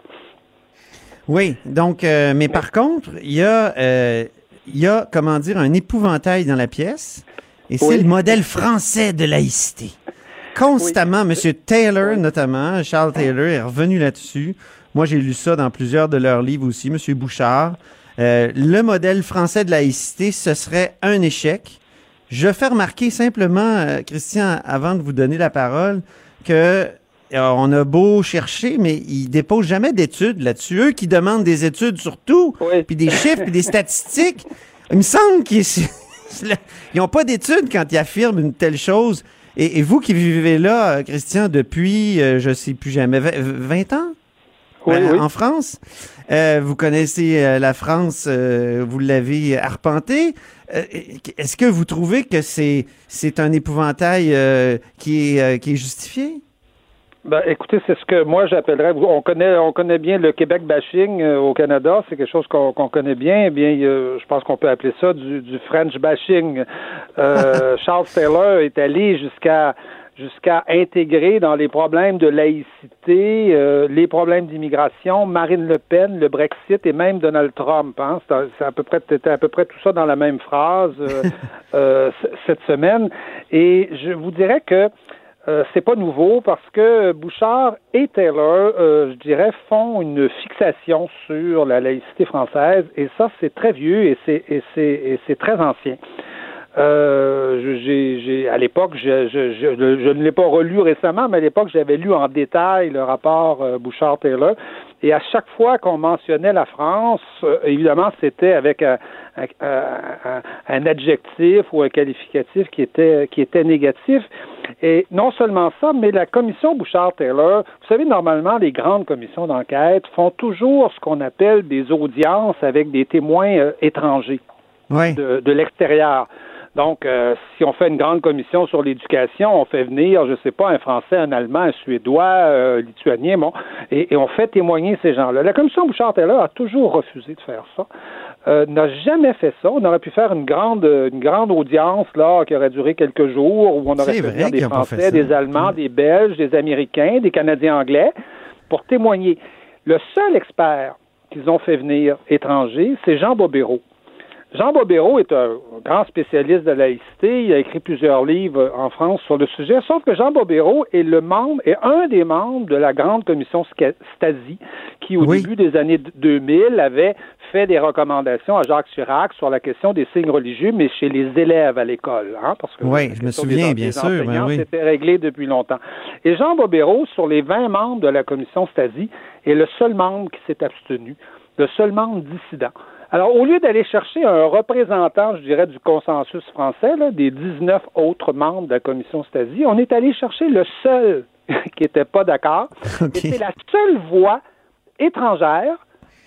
Oui, donc, euh, mais par contre, il y a, euh, il y a, comment dire, un épouvantail dans la pièce, et c'est Oui. le modèle français de laïcité. Constamment, M. Taylor, notamment, Charles Taylor, est revenu là-dessus. Moi, j'ai lu ça dans plusieurs de leurs livres aussi, M. Bouchard. Euh, le modèle français de laïcité, ce serait un échec. Je fais remarquer simplement, euh, Christian, avant de vous donner la parole, que euh, on a beau chercher, mais ils déposent jamais d'études là-dessus. Eux qui demandent des études sur tout, puis des chiffres, puis des statistiques, il me semble qu'ils n'ont pas d'études quand ils affirment une telle chose. Et, et vous qui vivez là, Christian, depuis, euh, je sais plus jamais, vingt- 20 ans? Oui, Euh, oui. En France, Euh, vous connaissez euh, la France, euh, vous l'avez arpentée. Est-ce que vous trouvez que c'est c'est un épouvantail qui est qui est justifié? Ben, écoutez, c'est ce que moi j'appellerais. On connaît, on connaît bien le Québec bashing euh, au Canada. C'est quelque chose qu'on connaît bien. Eh bien, euh, je pense qu'on peut appeler ça du, du French bashing. Euh, Charles Taylor est allé jusqu'à jusqu'à intégrer dans les problèmes de laïcité euh, les problèmes d'immigration, Marine Le Pen, le Brexit et même Donald Trump. Hein. C'est à peu près c'était à peu près tout ça dans la même phrase euh, euh, cette semaine. Et je vous dirais que euh, c'est pas nouveau parce que Bouchard et Taylor, euh, je dirais, font une fixation sur la laïcité française et ça c'est très vieux et c'est et c'est et c'est très ancien. Euh, j'ai, j'ai, à l'époque, je, je, je, je ne l'ai pas relu récemment, mais à l'époque, j'avais lu en détail le rapport euh, Bouchard-Taylor. Et à chaque fois qu'on mentionnait la France, euh, évidemment, c'était avec un, un, un- un adjectif ou un qualificatif qui était, qui était négatif. Et non seulement ça, mais la commission Bouchard-Taylor, vous savez, normalement, les grandes commissions d'enquête font toujours ce qu'on appelle des audiences avec des témoins étrangers de, de l'extérieur. Donc, euh, si on fait une grande commission sur l'éducation, on fait venir, je sais pas, un Français, un Allemand, un Suédois, un Lituanien, bon, et, et on fait témoigner ces gens-là. La commission Bouchard-Taylor a toujours refusé de faire ça. Euh, n'a jamais fait ça. On aurait pu faire une grande, une grande audience là qui aurait duré quelques jours où on aurait fait venir des Français, ça. des Allemands, des Belges, des Américains, des Canadiens anglais pour témoigner. Le seul expert qu'ils ont fait venir étranger, c'est Jean Bobéro. Jean Bobéro est un grand spécialiste de laïcité. Il a écrit plusieurs livres en France sur le sujet. Sauf que Jean Bobéro est le membre, est un des membres de la grande commission Stasi, qui au début des années 2000 avait fait des recommandations à Jacques Chirac sur la question des signes religieux, mais chez les élèves à l'école, hein, parce que Oui, je me souviens, des- bien des sûr, ben oui. C'était réglé depuis longtemps. Et Jean Bobéro, sur les 20 membres de la commission Stasi, est le seul membre qui s'est abstenu, le seul membre dissident. Alors, au lieu d'aller chercher un représentant, je dirais, du consensus français, là, des 19 autres membres de la commission Stasi, on est allé chercher le seul qui n'était pas d'accord. Et c'est la seule voix étrangère,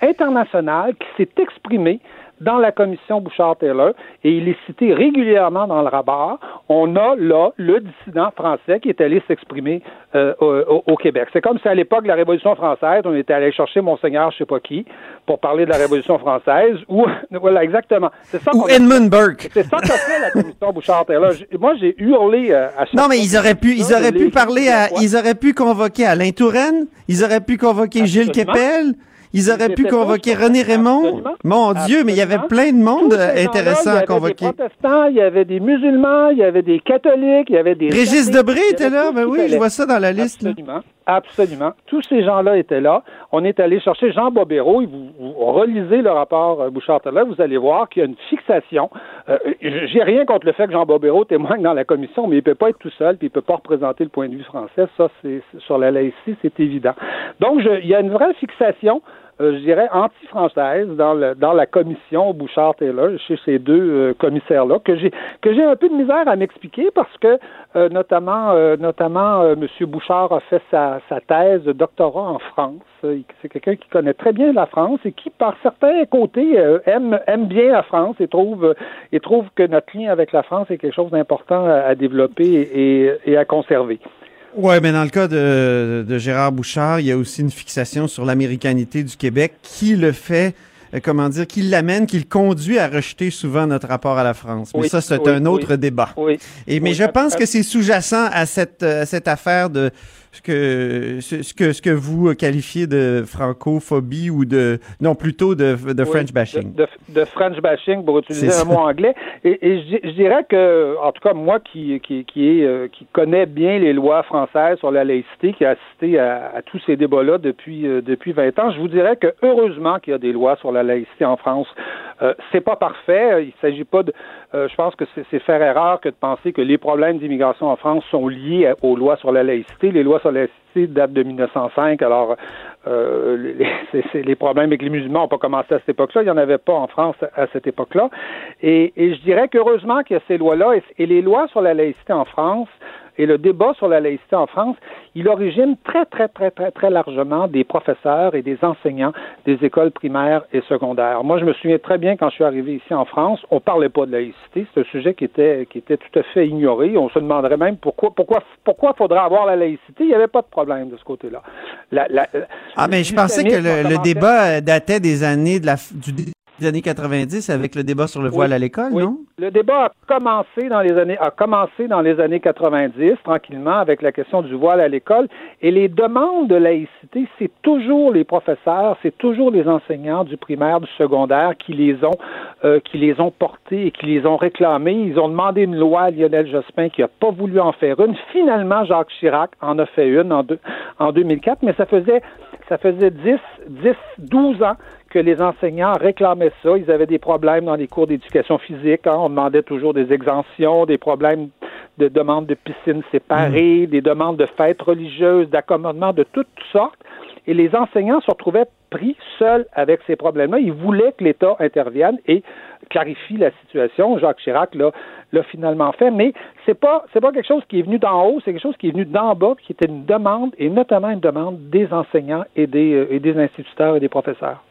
internationale, qui s'est exprimée dans la commission Bouchard-Taylor et il est cité régulièrement dans le rapport. On a là le dissident français qui est allé s'exprimer euh, au, au Québec. C'est comme si à l'époque de la Révolution française, on était allé chercher Monseigneur je sais pas qui pour parler de la Révolution française ou voilà exactement. C'est ça Ou Edmund Burke. C'est ça qu'a fait la commission Bouchard-Taylor. Moi j'ai hurlé euh, à chaque Non, mais ils auraient pu, ils auraient pu parler à, ils auraient pu convoquer Alain Touraine, ils auraient pu convoquer Gilles. Kepel, ils auraient pu convoquer René Raymond. Absolument. Mon Dieu, mais il y avait plein de monde Tous ces euh, gens-là, intéressant il y à avait convoquer. Des protestants, il y avait des musulmans, il y avait des catholiques, il y avait des. Régis Debré était là, ben oui, je vois ça dans la liste. là. Absolument. Absolument. Tous ces gens-là étaient là. On est allé chercher Jean Bobéro. Vous, vous relisez le rapport euh, Bouchard-Taylor, vous allez voir qu'il y a une fixation. Euh, J'ai rien contre le fait que Jean Bobéro témoigne dans la commission, mais il peut pas être tout seul, puis il peut pas représenter le point de vue français. Ça, c'est c'est- sur la laïcité, c'est évident. Donc, je- il y a une vraie fixation. Euh, je dirais anti-française dans, le, dans la commission Bouchard-Taylor chez ces deux euh, commissaires-là que j'ai que j'ai un peu de misère à m'expliquer parce que euh, notamment notamment M. Bouchard a fait sa, sa thèse de doctorat en France. C'est quelqu'un qui connaît très bien la France et qui, par certains côtés, aime aime bien la France et trouve et trouve que notre lien avec la France est quelque chose d'important à, à développer et, et à conserver. Ouais, mais dans le cas de, de Gérard Bouchard, il y a aussi une fixation sur l'américanité du Québec qui le fait, euh, comment dire, qui l'amène, qui le conduit à rejeter souvent notre rapport à la France. Mais Oui, ça, c'est oui, un autre oui. débat. Oui. Et mais Oui, je pense que c'est sous-jacent à cette euh, à cette affaire de ce que ce, que ce que vous qualifiez de francophobie ou de non plutôt de de Oui, French bashing. De, de- de French bashing, pour utiliser un mot anglais. Et, et je, je dirais que, en tout cas, moi qui, qui, qui, est, euh, qui connais bien les lois françaises sur la laïcité, qui a assisté à, à tous ces débats-là depuis, euh, depuis 20 ans, je vous dirais que heureusement qu'il y a des lois sur la laïcité en France. Euh, c'est pas parfait. Il s'agit pas de. euh, je pense que c'est c'est faire erreur que de penser que les problèmes d'immigration en France sont liés à- aux lois sur la laïcité. Les lois laïcité datent de 1905. Alors, euh, les, les problèmes avec les musulmans n'ont pas commencé à cette époque-là. Il n'y en avait pas en France à cette époque-là. Et, et je dirais qu'heureusement qu'il y a ces lois-là. Et, et les lois sur la laïcité en France et le débat sur la laïcité en France, il origine très, très, très, très, très largement des professeurs et des enseignants des écoles primaires et secondaires. Moi, je me souviens très bien quand je suis arrivé ici en France, on parlait pas de laïcité. C'est un sujet qui était, qui était tout à fait ignoré. On se demanderait même pourquoi, pourquoi, pourquoi faudrait avoir la laïcité. Il n'y avait pas de problème de ce côté-là. La- la- Ah mais je pensais que le, le débat euh, datait des années de la du des années 90 avec le débat sur le voile Oui, à l'école, oui. non? Le débat a commencé dans les années a commencé dans les années 90 tranquillement avec la question du voile à l'école et les demandes de laïcité, c'est toujours les professeurs, c'est toujours les enseignants du primaire, du secondaire qui les ont euh, qui les ont portés et qui les ont réclamés. Ils ont demandé une loi à Lionel Jospin qui a pas voulu en faire une. Finalement, Jacques Chirac en a fait une en, deux- en 2004, mais ça faisait ça faisait 10, 10, 12 ans que les enseignants réclamaient ça. Ils avaient des problèmes dans les cours d'éducation physique. hein. On demandait toujours des exemptions, des problèmes de demande de piscines séparées, des demandes de fêtes religieuses, d'accommodement de toutes sortes. Et les enseignants se retrouvaient pris seuls avec ces problèmes-là. Ils voulaient que l'État intervienne et clarifie la situation. Jacques Chirac l'a finalement fait, mais c'est pas c'est pas quelque chose qui est venu d'en haut, c'est quelque chose qui est venu d'en bas, qui était une demande et notamment une demande des enseignants et des euh, et des instituteurs et des professeurs.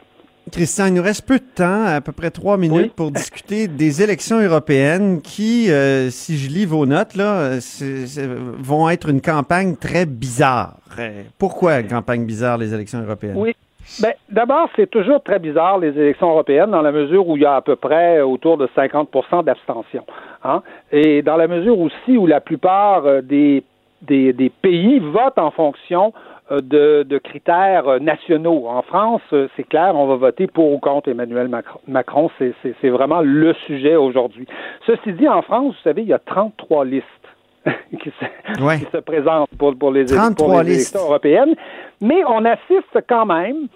Christian, il nous reste peu de temps, à peu près trois minutes, pour discuter des élections européennes qui, euh, si je lis vos notes, là, vont être une campagne très bizarre. Pourquoi une campagne bizarre, les élections européennes? Oui. Ben, d'abord, c'est toujours très bizarre, les élections européennes, dans la mesure où il y a à peu près autour de 50 d'abstention. Hein? Et dans la mesure aussi où la plupart euh, des, des, des pays votent en fonction de, de critères euh, nationaux. En France, euh, c'est clair, on va voter pour ou contre Emmanuel Macron. C'est- vraiment le sujet aujourd'hui. Ceci dit, en France, vous savez, il y a 33 listes qui se, Ouais. qui se présentent pour, pour les, 33 pour les élections européennes. Mais on assiste quand même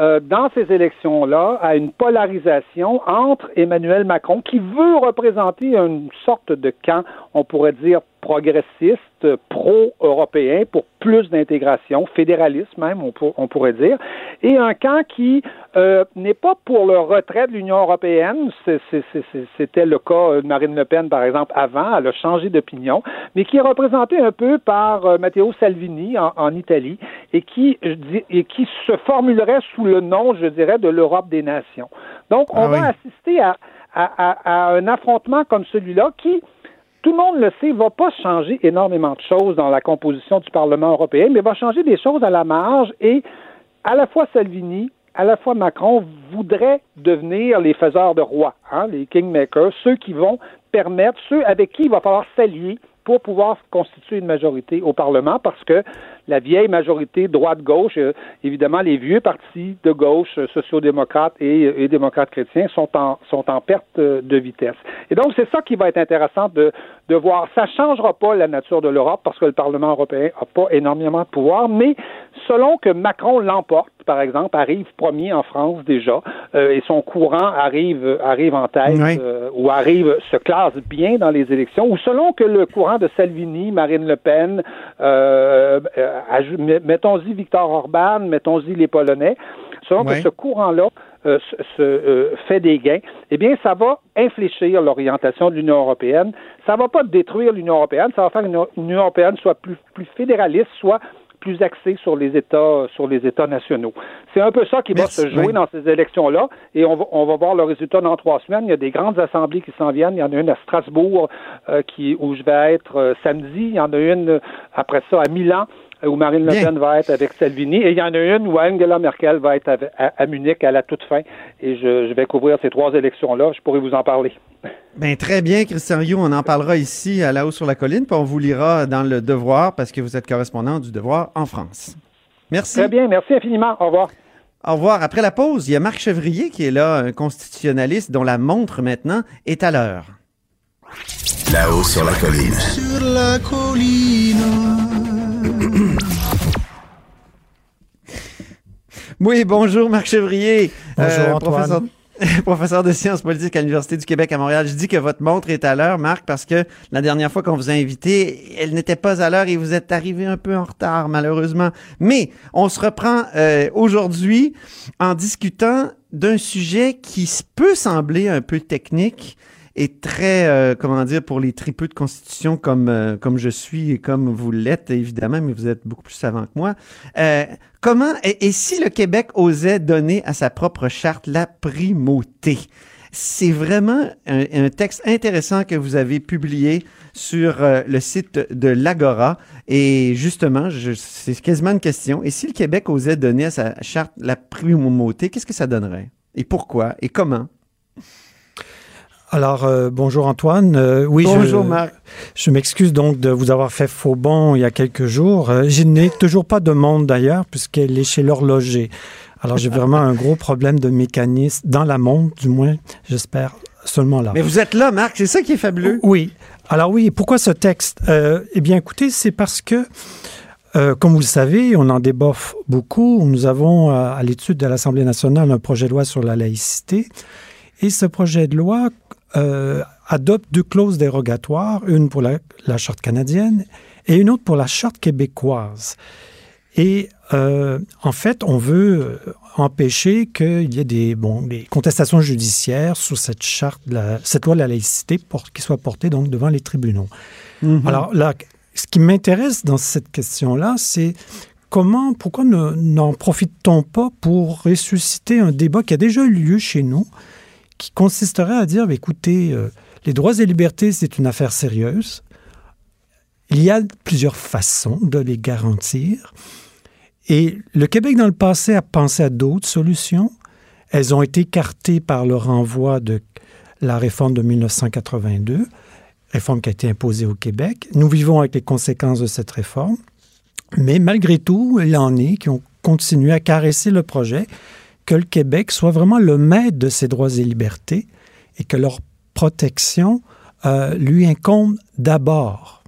euh, dans ces élections-là à une polarisation entre Emmanuel Macron, qui veut représenter une sorte de camp, on pourrait dire, progressiste, pro-européen, pour plus d'intégration, fédéraliste même, on, pour- on pourrait dire, et un camp qui euh, n'est pas pour le retrait de l'Union européenne, c'était le cas de Marine Le Pen, par exemple, avant, elle a changé d'opinion, mais qui est représenté un peu par euh, Matteo Salvini en, en Italie, et qui, et qui se formulerait sous le nom, je dirais, de l'Europe des nations. Donc, on Ah va assister à, à- à- à un affrontement comme celui-là qui, tout le monde le sait, va pas changer énormément de choses dans la composition du Parlement européen, mais va changer des choses à la marge et à la fois Salvini, à la fois Macron voudraient devenir les faiseurs de rois, hein, les kingmakers, ceux qui vont permettre, ceux avec qui il va falloir s'allier pour pouvoir constituer une majorité au Parlement, parce que la vieille majorité droite-gauche, euh, évidemment, les vieux partis de gauche, euh, sociaux-démocrates et, et démocrates chrétiens, sont en, perte euh, de vitesse. Et donc, c'est ça qui va être intéressant de, de voir. Ça changera pas la nature de l'Europe, parce que le Parlement européen n'a pas énormément de pouvoir, mais selon que Macron l'emporte, par exemple, arrive premier en France déjà, euh, et son courant arrive, arrive en tête, Oui. euh, ou arrive, se classe bien dans les élections, ou selon que le courant de Salvini, Marine Le Pen, euh, mettons-y Victor Orban, mettons-y les Polonais, selon Oui. que ce courant-là euh, se, euh, fait des gains, eh bien, ça va infléchir l'orientation de l'Union européenne. Ça va pas détruire l'Union européenne, ça va faire une une Union européenne soit plus, plus fédéraliste, soit plus axée sur les États, sur les États nationaux. C'est un peu ça qui Merci, va se jouer oui. dans ces élections-là, et on va, on va voir le résultat dans trois semaines. Il y a des grandes assemblées qui s'en viennent. Il y en a une à Strasbourg euh, qui, où je vais être euh, samedi. Il y en a une euh, après ça à Milan où Marine Le. Pen va être avec Salvini. Et il y en a une où Angela Merkel va être à, à Munich à la toute fin. Et je, je vais couvrir ces trois élections-là. Je pourrais vous en parler. Ben, très bien, Christian Rioux. On en parlera ici à La Haut sur la Colline, puis on vous lira dans le Devoir parce que vous êtes correspondant du Devoir en France. Merci. Très bien. Merci infiniment. Au revoir. Au revoir. Après la pause, il y a Marc Chevrier qui est là, un constitutionnaliste dont la montre maintenant est à l'heure. Là-haut sur la colline. Sur la colline. Oui, bonjour Marc Chevrier. Bonjour, Antoine. Professeur, professeur de sciences politiques à l'Université du Québec à Montréal. Je dis que votre montre est à l'heure, Marc, parce que la dernière fois qu'on vous a invité, elle n'était pas à l'heure et vous êtes arrivé un peu en retard, malheureusement. Mais on se reprend euh, aujourd'hui en discutant d'un sujet qui peut sembler un peu technique et très, euh, comment dire, pour les tripeux de constitution comme, euh, comme je suis et comme vous l'êtes, évidemment, mais vous êtes beaucoup plus savant que moi. Euh, comment, et, si le Québec osait donner à sa propre charte la primauté? C'est vraiment un, un texte intéressant que vous avez publié sur euh, le site de l'Agora. Et justement, c'est quasiment une question. Et si le Québec osait donner à sa charte la primauté, qu'est-ce que ça donnerait? Et pourquoi? Et comment? Alors, euh, bonjour Antoine. Euh, oui, Bonjour, je, Marc. Je m'excuse donc de vous avoir fait faux bon il y a quelques jours. Euh, je n'ai toujours pas de montre d'ailleurs, puisqu'elle est chez l'horloger. Alors, j'ai vraiment un gros problème de mécanisme dans la montre, du moins, j'espère seulement là. Mais vous êtes là, Marc, c'est ça qui est fabuleux. Oui. Alors oui, pourquoi ce texte? Eh bien, écoutez, c'est parce que, euh, comme vous le savez, on en débat beaucoup. Nous avons euh, à l'étude de l'Assemblée nationale un projet de loi sur la laïcité. Et ce projet de loi euh, adopte deux clauses dérogatoires, une pour la, la Charte canadienne et une autre pour la Charte québécoise. Et euh, en fait, on veut euh, empêcher qu'il y ait des, bon, des contestations judiciaires sur cette charte, la- cette loi de la laïcité, pour, qui soit portée donc devant les tribunaux. Mhm. Alors là, ce qui m'intéresse dans cette question-là, c'est comment, pourquoi ne- n'en profite-t-on pas pour ressusciter un débat qui a déjà eu lieu chez nous, qui consisterait à dire, écoutez, euh, les droits et libertés, c'est une affaire sérieuse. Il y a plusieurs façons de les garantir. Et le Québec, dans le passé, a pensé à d'autres solutions. Elles ont été écartées par le renvoi de la réforme de 1982, réforme qui a été imposée au Québec. Nous vivons avec les conséquences de cette réforme. Mais malgré tout, il y en est qui ont continué à caresser le projet que le Québec soit vraiment le maître de ses droits et libertés et que leur protection euh, lui incombe d'abord.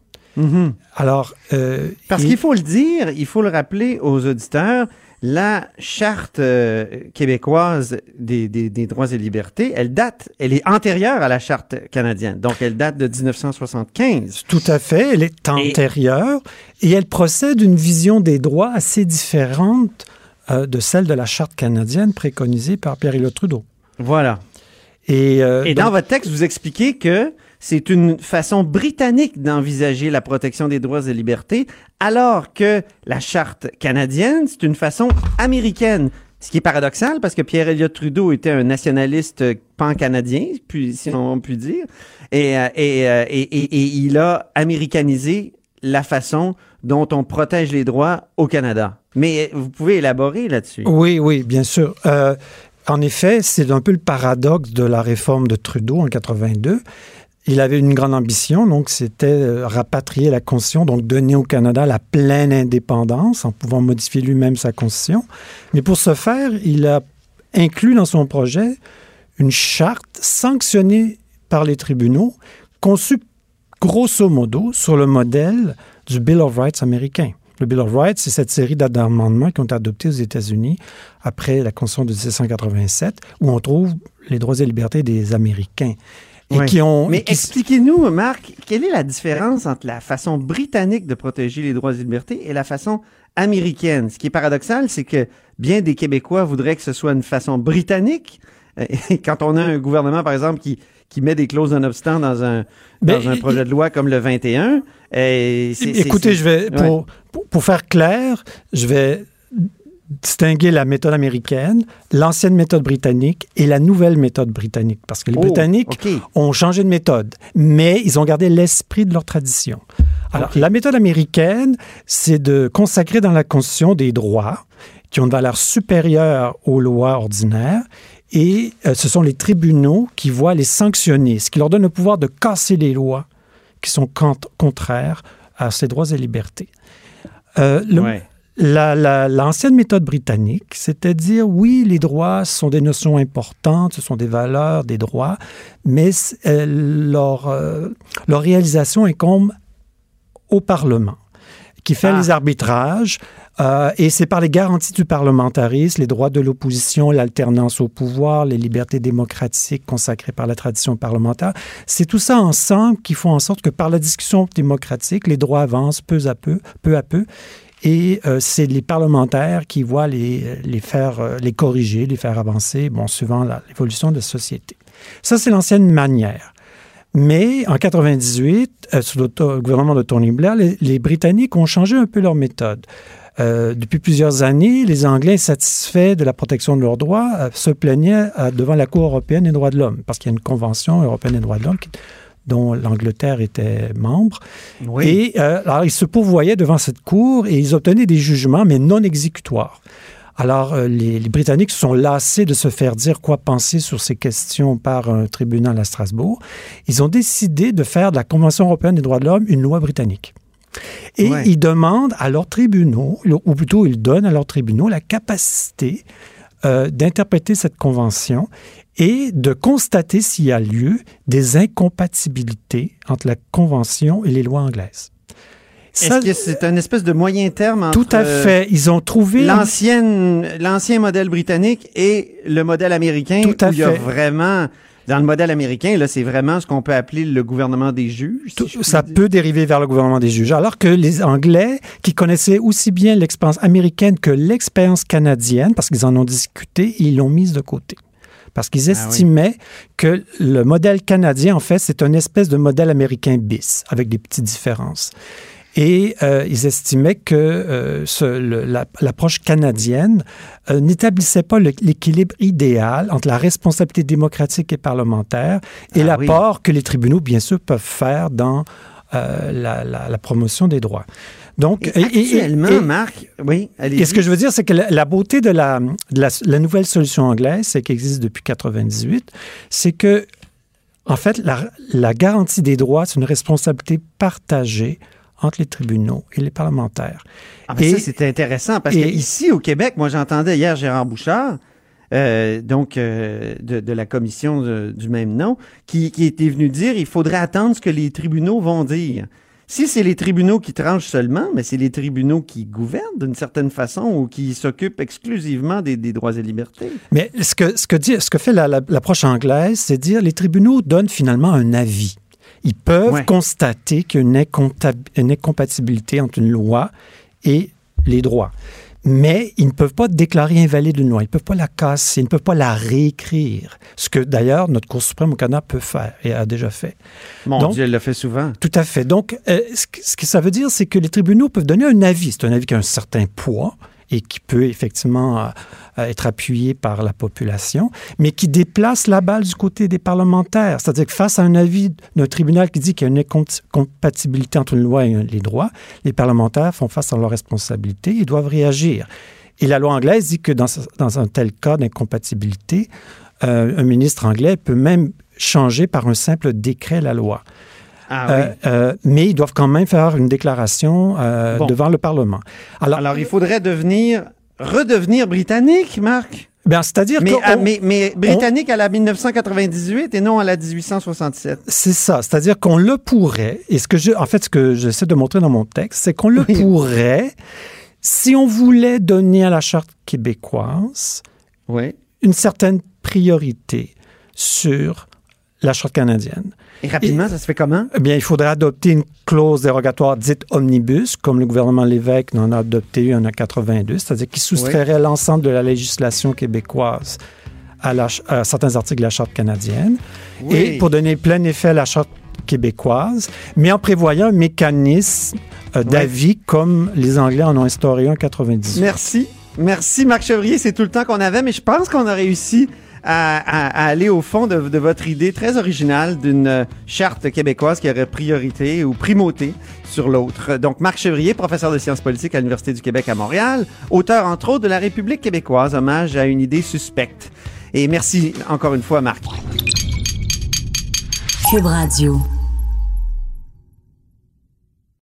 Alors, euh, Parce et- qu'il faut le dire, il faut le rappeler aux auditeurs, la charte euh, québécoise des, des- des droits et libertés, elle date, elle est antérieure à la charte canadienne. Donc, elle date de 1975. Tout à fait, elle est antérieure et, elle procède d'une vision des droits assez différente euh, de celle de la charte canadienne préconisée par Pierre-Éliott Trudeau. Voilà. Et, euh, Et dans donc- votre texte, vous expliquez que c'est une façon britannique d'envisager la protection des droits et libertés, alors que la charte canadienne, c'est une façon américaine. Ce qui est paradoxal parce que Pierre Elliott Trudeau était un nationaliste pan-canadien, puis, si on peut dire, et, euh, et, et, et- et il a américanisé la façon dont on protège les droits au Canada. Mais vous pouvez élaborer là-dessus. Oui, oui, bien sûr. Euh, en effet, c'est un peu le paradoxe de la réforme de Trudeau en 82. Il avait une grande ambition, donc c'était euh, rapatrier la Constitution, donc donner au Canada la pleine indépendance en pouvant modifier lui-même sa Constitution. Mais pour ce faire, il a inclus dans son projet une charte sanctionnée par les tribunaux, conçue grosso modo sur le modèle du Bill of Rights américain. Le Bill of Rights, c'est cette série d'amendements qui ont été adoptés aux États-Unis après la Constitution de 1787, où on trouve les droits et libertés des Américains. Et qui ont. Mais qui- expliquez-nous, Marc, quelle est la différence entre la façon britannique de protéger les droits et libertés et la façon américaine? Ce qui est paradoxal, c'est que bien des Québécois voudraient que ce soit une façon britannique. Et quand on a un gouvernement, par exemple, qui, qui met des clauses non-obstant dans un, dans un projet de loi comme le 21, euh, c'est- c'est- Écoutez, je vais, pour, pour, pour faire clair, je vais distinguer la méthode américaine, l'ancienne méthode britannique et la nouvelle méthode britannique. Parce que les Oh, Britanniques ont changé de méthode, mais ils ont gardé l'esprit de leur tradition. Alors, la méthode américaine, c'est de consacrer dans la Constitution des droits qui ont une valeur supérieure aux lois ordinaires et euh, ce sont les tribunaux qui voient les sanctionner, ce qui leur donne le pouvoir de casser les lois qui sont cont- contraires à ces droits et libertés. Euh, la- la- L'ancienne méthode britannique, c'est-à-dire, oui, les droits sont des notions importantes, ce sont des valeurs, des droits, mais euh, leur, euh, leur réalisation incombe au Parlement, qui fait Ah. les arbitrages, euh, et c'est par les garanties du parlementarisme, les droits de l'opposition, l'alternance au pouvoir, les libertés démocratiques consacrées par la tradition parlementaire. C'est tout ça ensemble qui font en sorte que par la discussion démocratique, les droits avancent peu à peu, peu à peu. Et euh, c'est les parlementaires qui voient les, les faire, euh, les corriger, les faire avancer, bon, suivant l'évolution de la société. Ça, c'est l'ancienne manière. Mais en 98, euh, sous le gouvernement de Tony Blair, les Britanniques ont changé un peu leur méthode. Euh, depuis plusieurs années, les Anglais, satisfaits de la protection de leurs droits, euh, se plaignaient euh, devant la Cour européenne des droits de l'homme, parce qu'il y a une Convention européenne des droits de l'homme dont l'Angleterre était membre. Et alors, ils se pourvoyaient devant cette Cour et ils obtenaient des jugements, mais non exécutoires. Alors, les, les Britanniques se sont lassés de se faire dire quoi penser sur ces questions par un tribunal à Strasbourg. Ils ont décidé de faire de la Convention européenne des droits de l'homme une loi britannique. Et Ouais. ils demandent à leurs tribunaux, ou plutôt ils donnent à leurs tribunaux la capacité euh, d'interpréter cette convention et de constater s'il y a lieu des incompatibilités entre la convention et les lois anglaises. Est-ce que c'est un espèce de moyen terme entre Tout à euh, fait. Ils ont trouvé l'ancienne, l'ancien modèle britannique et le modèle américain Tout à où il y a fait. vraiment dans le modèle américain là, c'est vraiment ce qu'on peut appeler le gouvernement des juges. si ça dire. peut dériver vers le gouvernement des juges. Alors que les Anglais, qui connaissaient aussi bien l'expérience américaine que l'expérience canadienne, parce qu'ils en ont discuté, ils l'ont mise de côté. Parce qu'ils Ah estimaient que le modèle canadien, en fait, c'est une espèce de modèle américain bis, avec des petites différences. Et euh, ils estimaient que euh, ce- le- la- l'approche canadienne euh, n'établissait pas le- l'équilibre idéal entre la responsabilité démocratique et parlementaire et Ah oui. l'apport que les tribunaux, bien sûr, peuvent faire dans la, la- la promotion des droits. Donc, Et actuellement, Marc, oui, allez-y. et ce que je veux dire, c'est que la, la beauté de, la, de la, la nouvelle solution anglaise, c'est qui existe depuis 98, c'est que, en fait, la garantie des droits, c'est une responsabilité partagée entre les tribunaux et les parlementaires. Ah, ben Et- ça, c'est intéressant parce et- que ici au Québec, moi j'entendais hier Gérard Bouchard, euh, donc euh, de, de la commission de- du même nom, qui, qui était venu dire il faudrait attendre ce que les tribunaux vont dire. Si c'est les tribunaux qui tranchent seulement, mais c'est les tribunaux qui gouvernent d'une certaine façon ou qui s'occupent exclusivement des, des droits et libertés. Mais ce que, ce que, dit, ce que fait la- la- l'approche anglaise, c'est dire les tribunaux donnent finalement un avis. Ils peuvent Ouais. constater qu'il y a une, incompatibilité entre une loi et les droits. Mais ils ne peuvent pas déclarer invalide une loi. Ils ne peuvent pas la casser. Ils ne peuvent pas la réécrire. Ce que d'ailleurs notre Cour suprême au Canada peut faire et a déjà fait. Mon Donc- Dieu, elle le fait souvent. Tout à fait. Donc, euh, ce que ça veut dire, c'est que les tribunaux peuvent donner un avis. C'est un avis qui a un certain poids et qui peut effectivement euh, être appuyé par la population, mais qui déplace la balle du côté des parlementaires. C'est-à-dire que face à un avis d'un tribunal qui dit qu'il y a une incompatibilité entre une loi et les droits, les parlementaires font face à leurs responsabilités et doivent réagir. Et la loi anglaise dit que dans un tel cas d'incompatibilité, euh, un ministre anglais peut même changer par un simple décret la loi. Ah Euh, oui. euh, mais ils doivent quand même faire une déclaration euh, Bon. devant le Parlement. Alors, Alors, il faudrait devenir, redevenir britannique, Marc? ben, c'est-à-dire Mais, à- on- mais, mais britannique à la 1998 et non à la 1867. c'est ça, c'est-à-dire qu'on le pourrait. Et ce que je, en fait, ce que j'essaie de montrer dans mon texte, c'est qu'on le pourrait si on voulait donner à la charte québécoise Oui. une certaine priorité sur la charte canadienne. Et rapidement, ça se fait comment? Eh bien, il faudrait adopter une clause dérogatoire dite omnibus, comme le gouvernement Lévesque en a adopté une en 82, c'est-à-dire qui soustrairait l'ensemble de la législation québécoise à, la ch- à certains articles de la Charte canadienne, Oui. et pour donner plein effet à la Charte québécoise, mais en prévoyant un mécanisme euh, d'avis comme les Anglais en ont instauré un en 98. Merci. Merci, Marc Chevrier. C'est tout le temps qu'on avait, mais je pense qu'on a réussi à, aller au fond de, de votre idée très originale d'une charte québécoise qui aurait priorité ou primauté sur l'autre. Donc, Marc Chevrier, professeur de sciences politiques à l'Université du Québec à Montréal, auteur, entre autres, de La République québécoise, hommage à une idée suspecte. Et merci encore une fois, Marc. Cube Radio.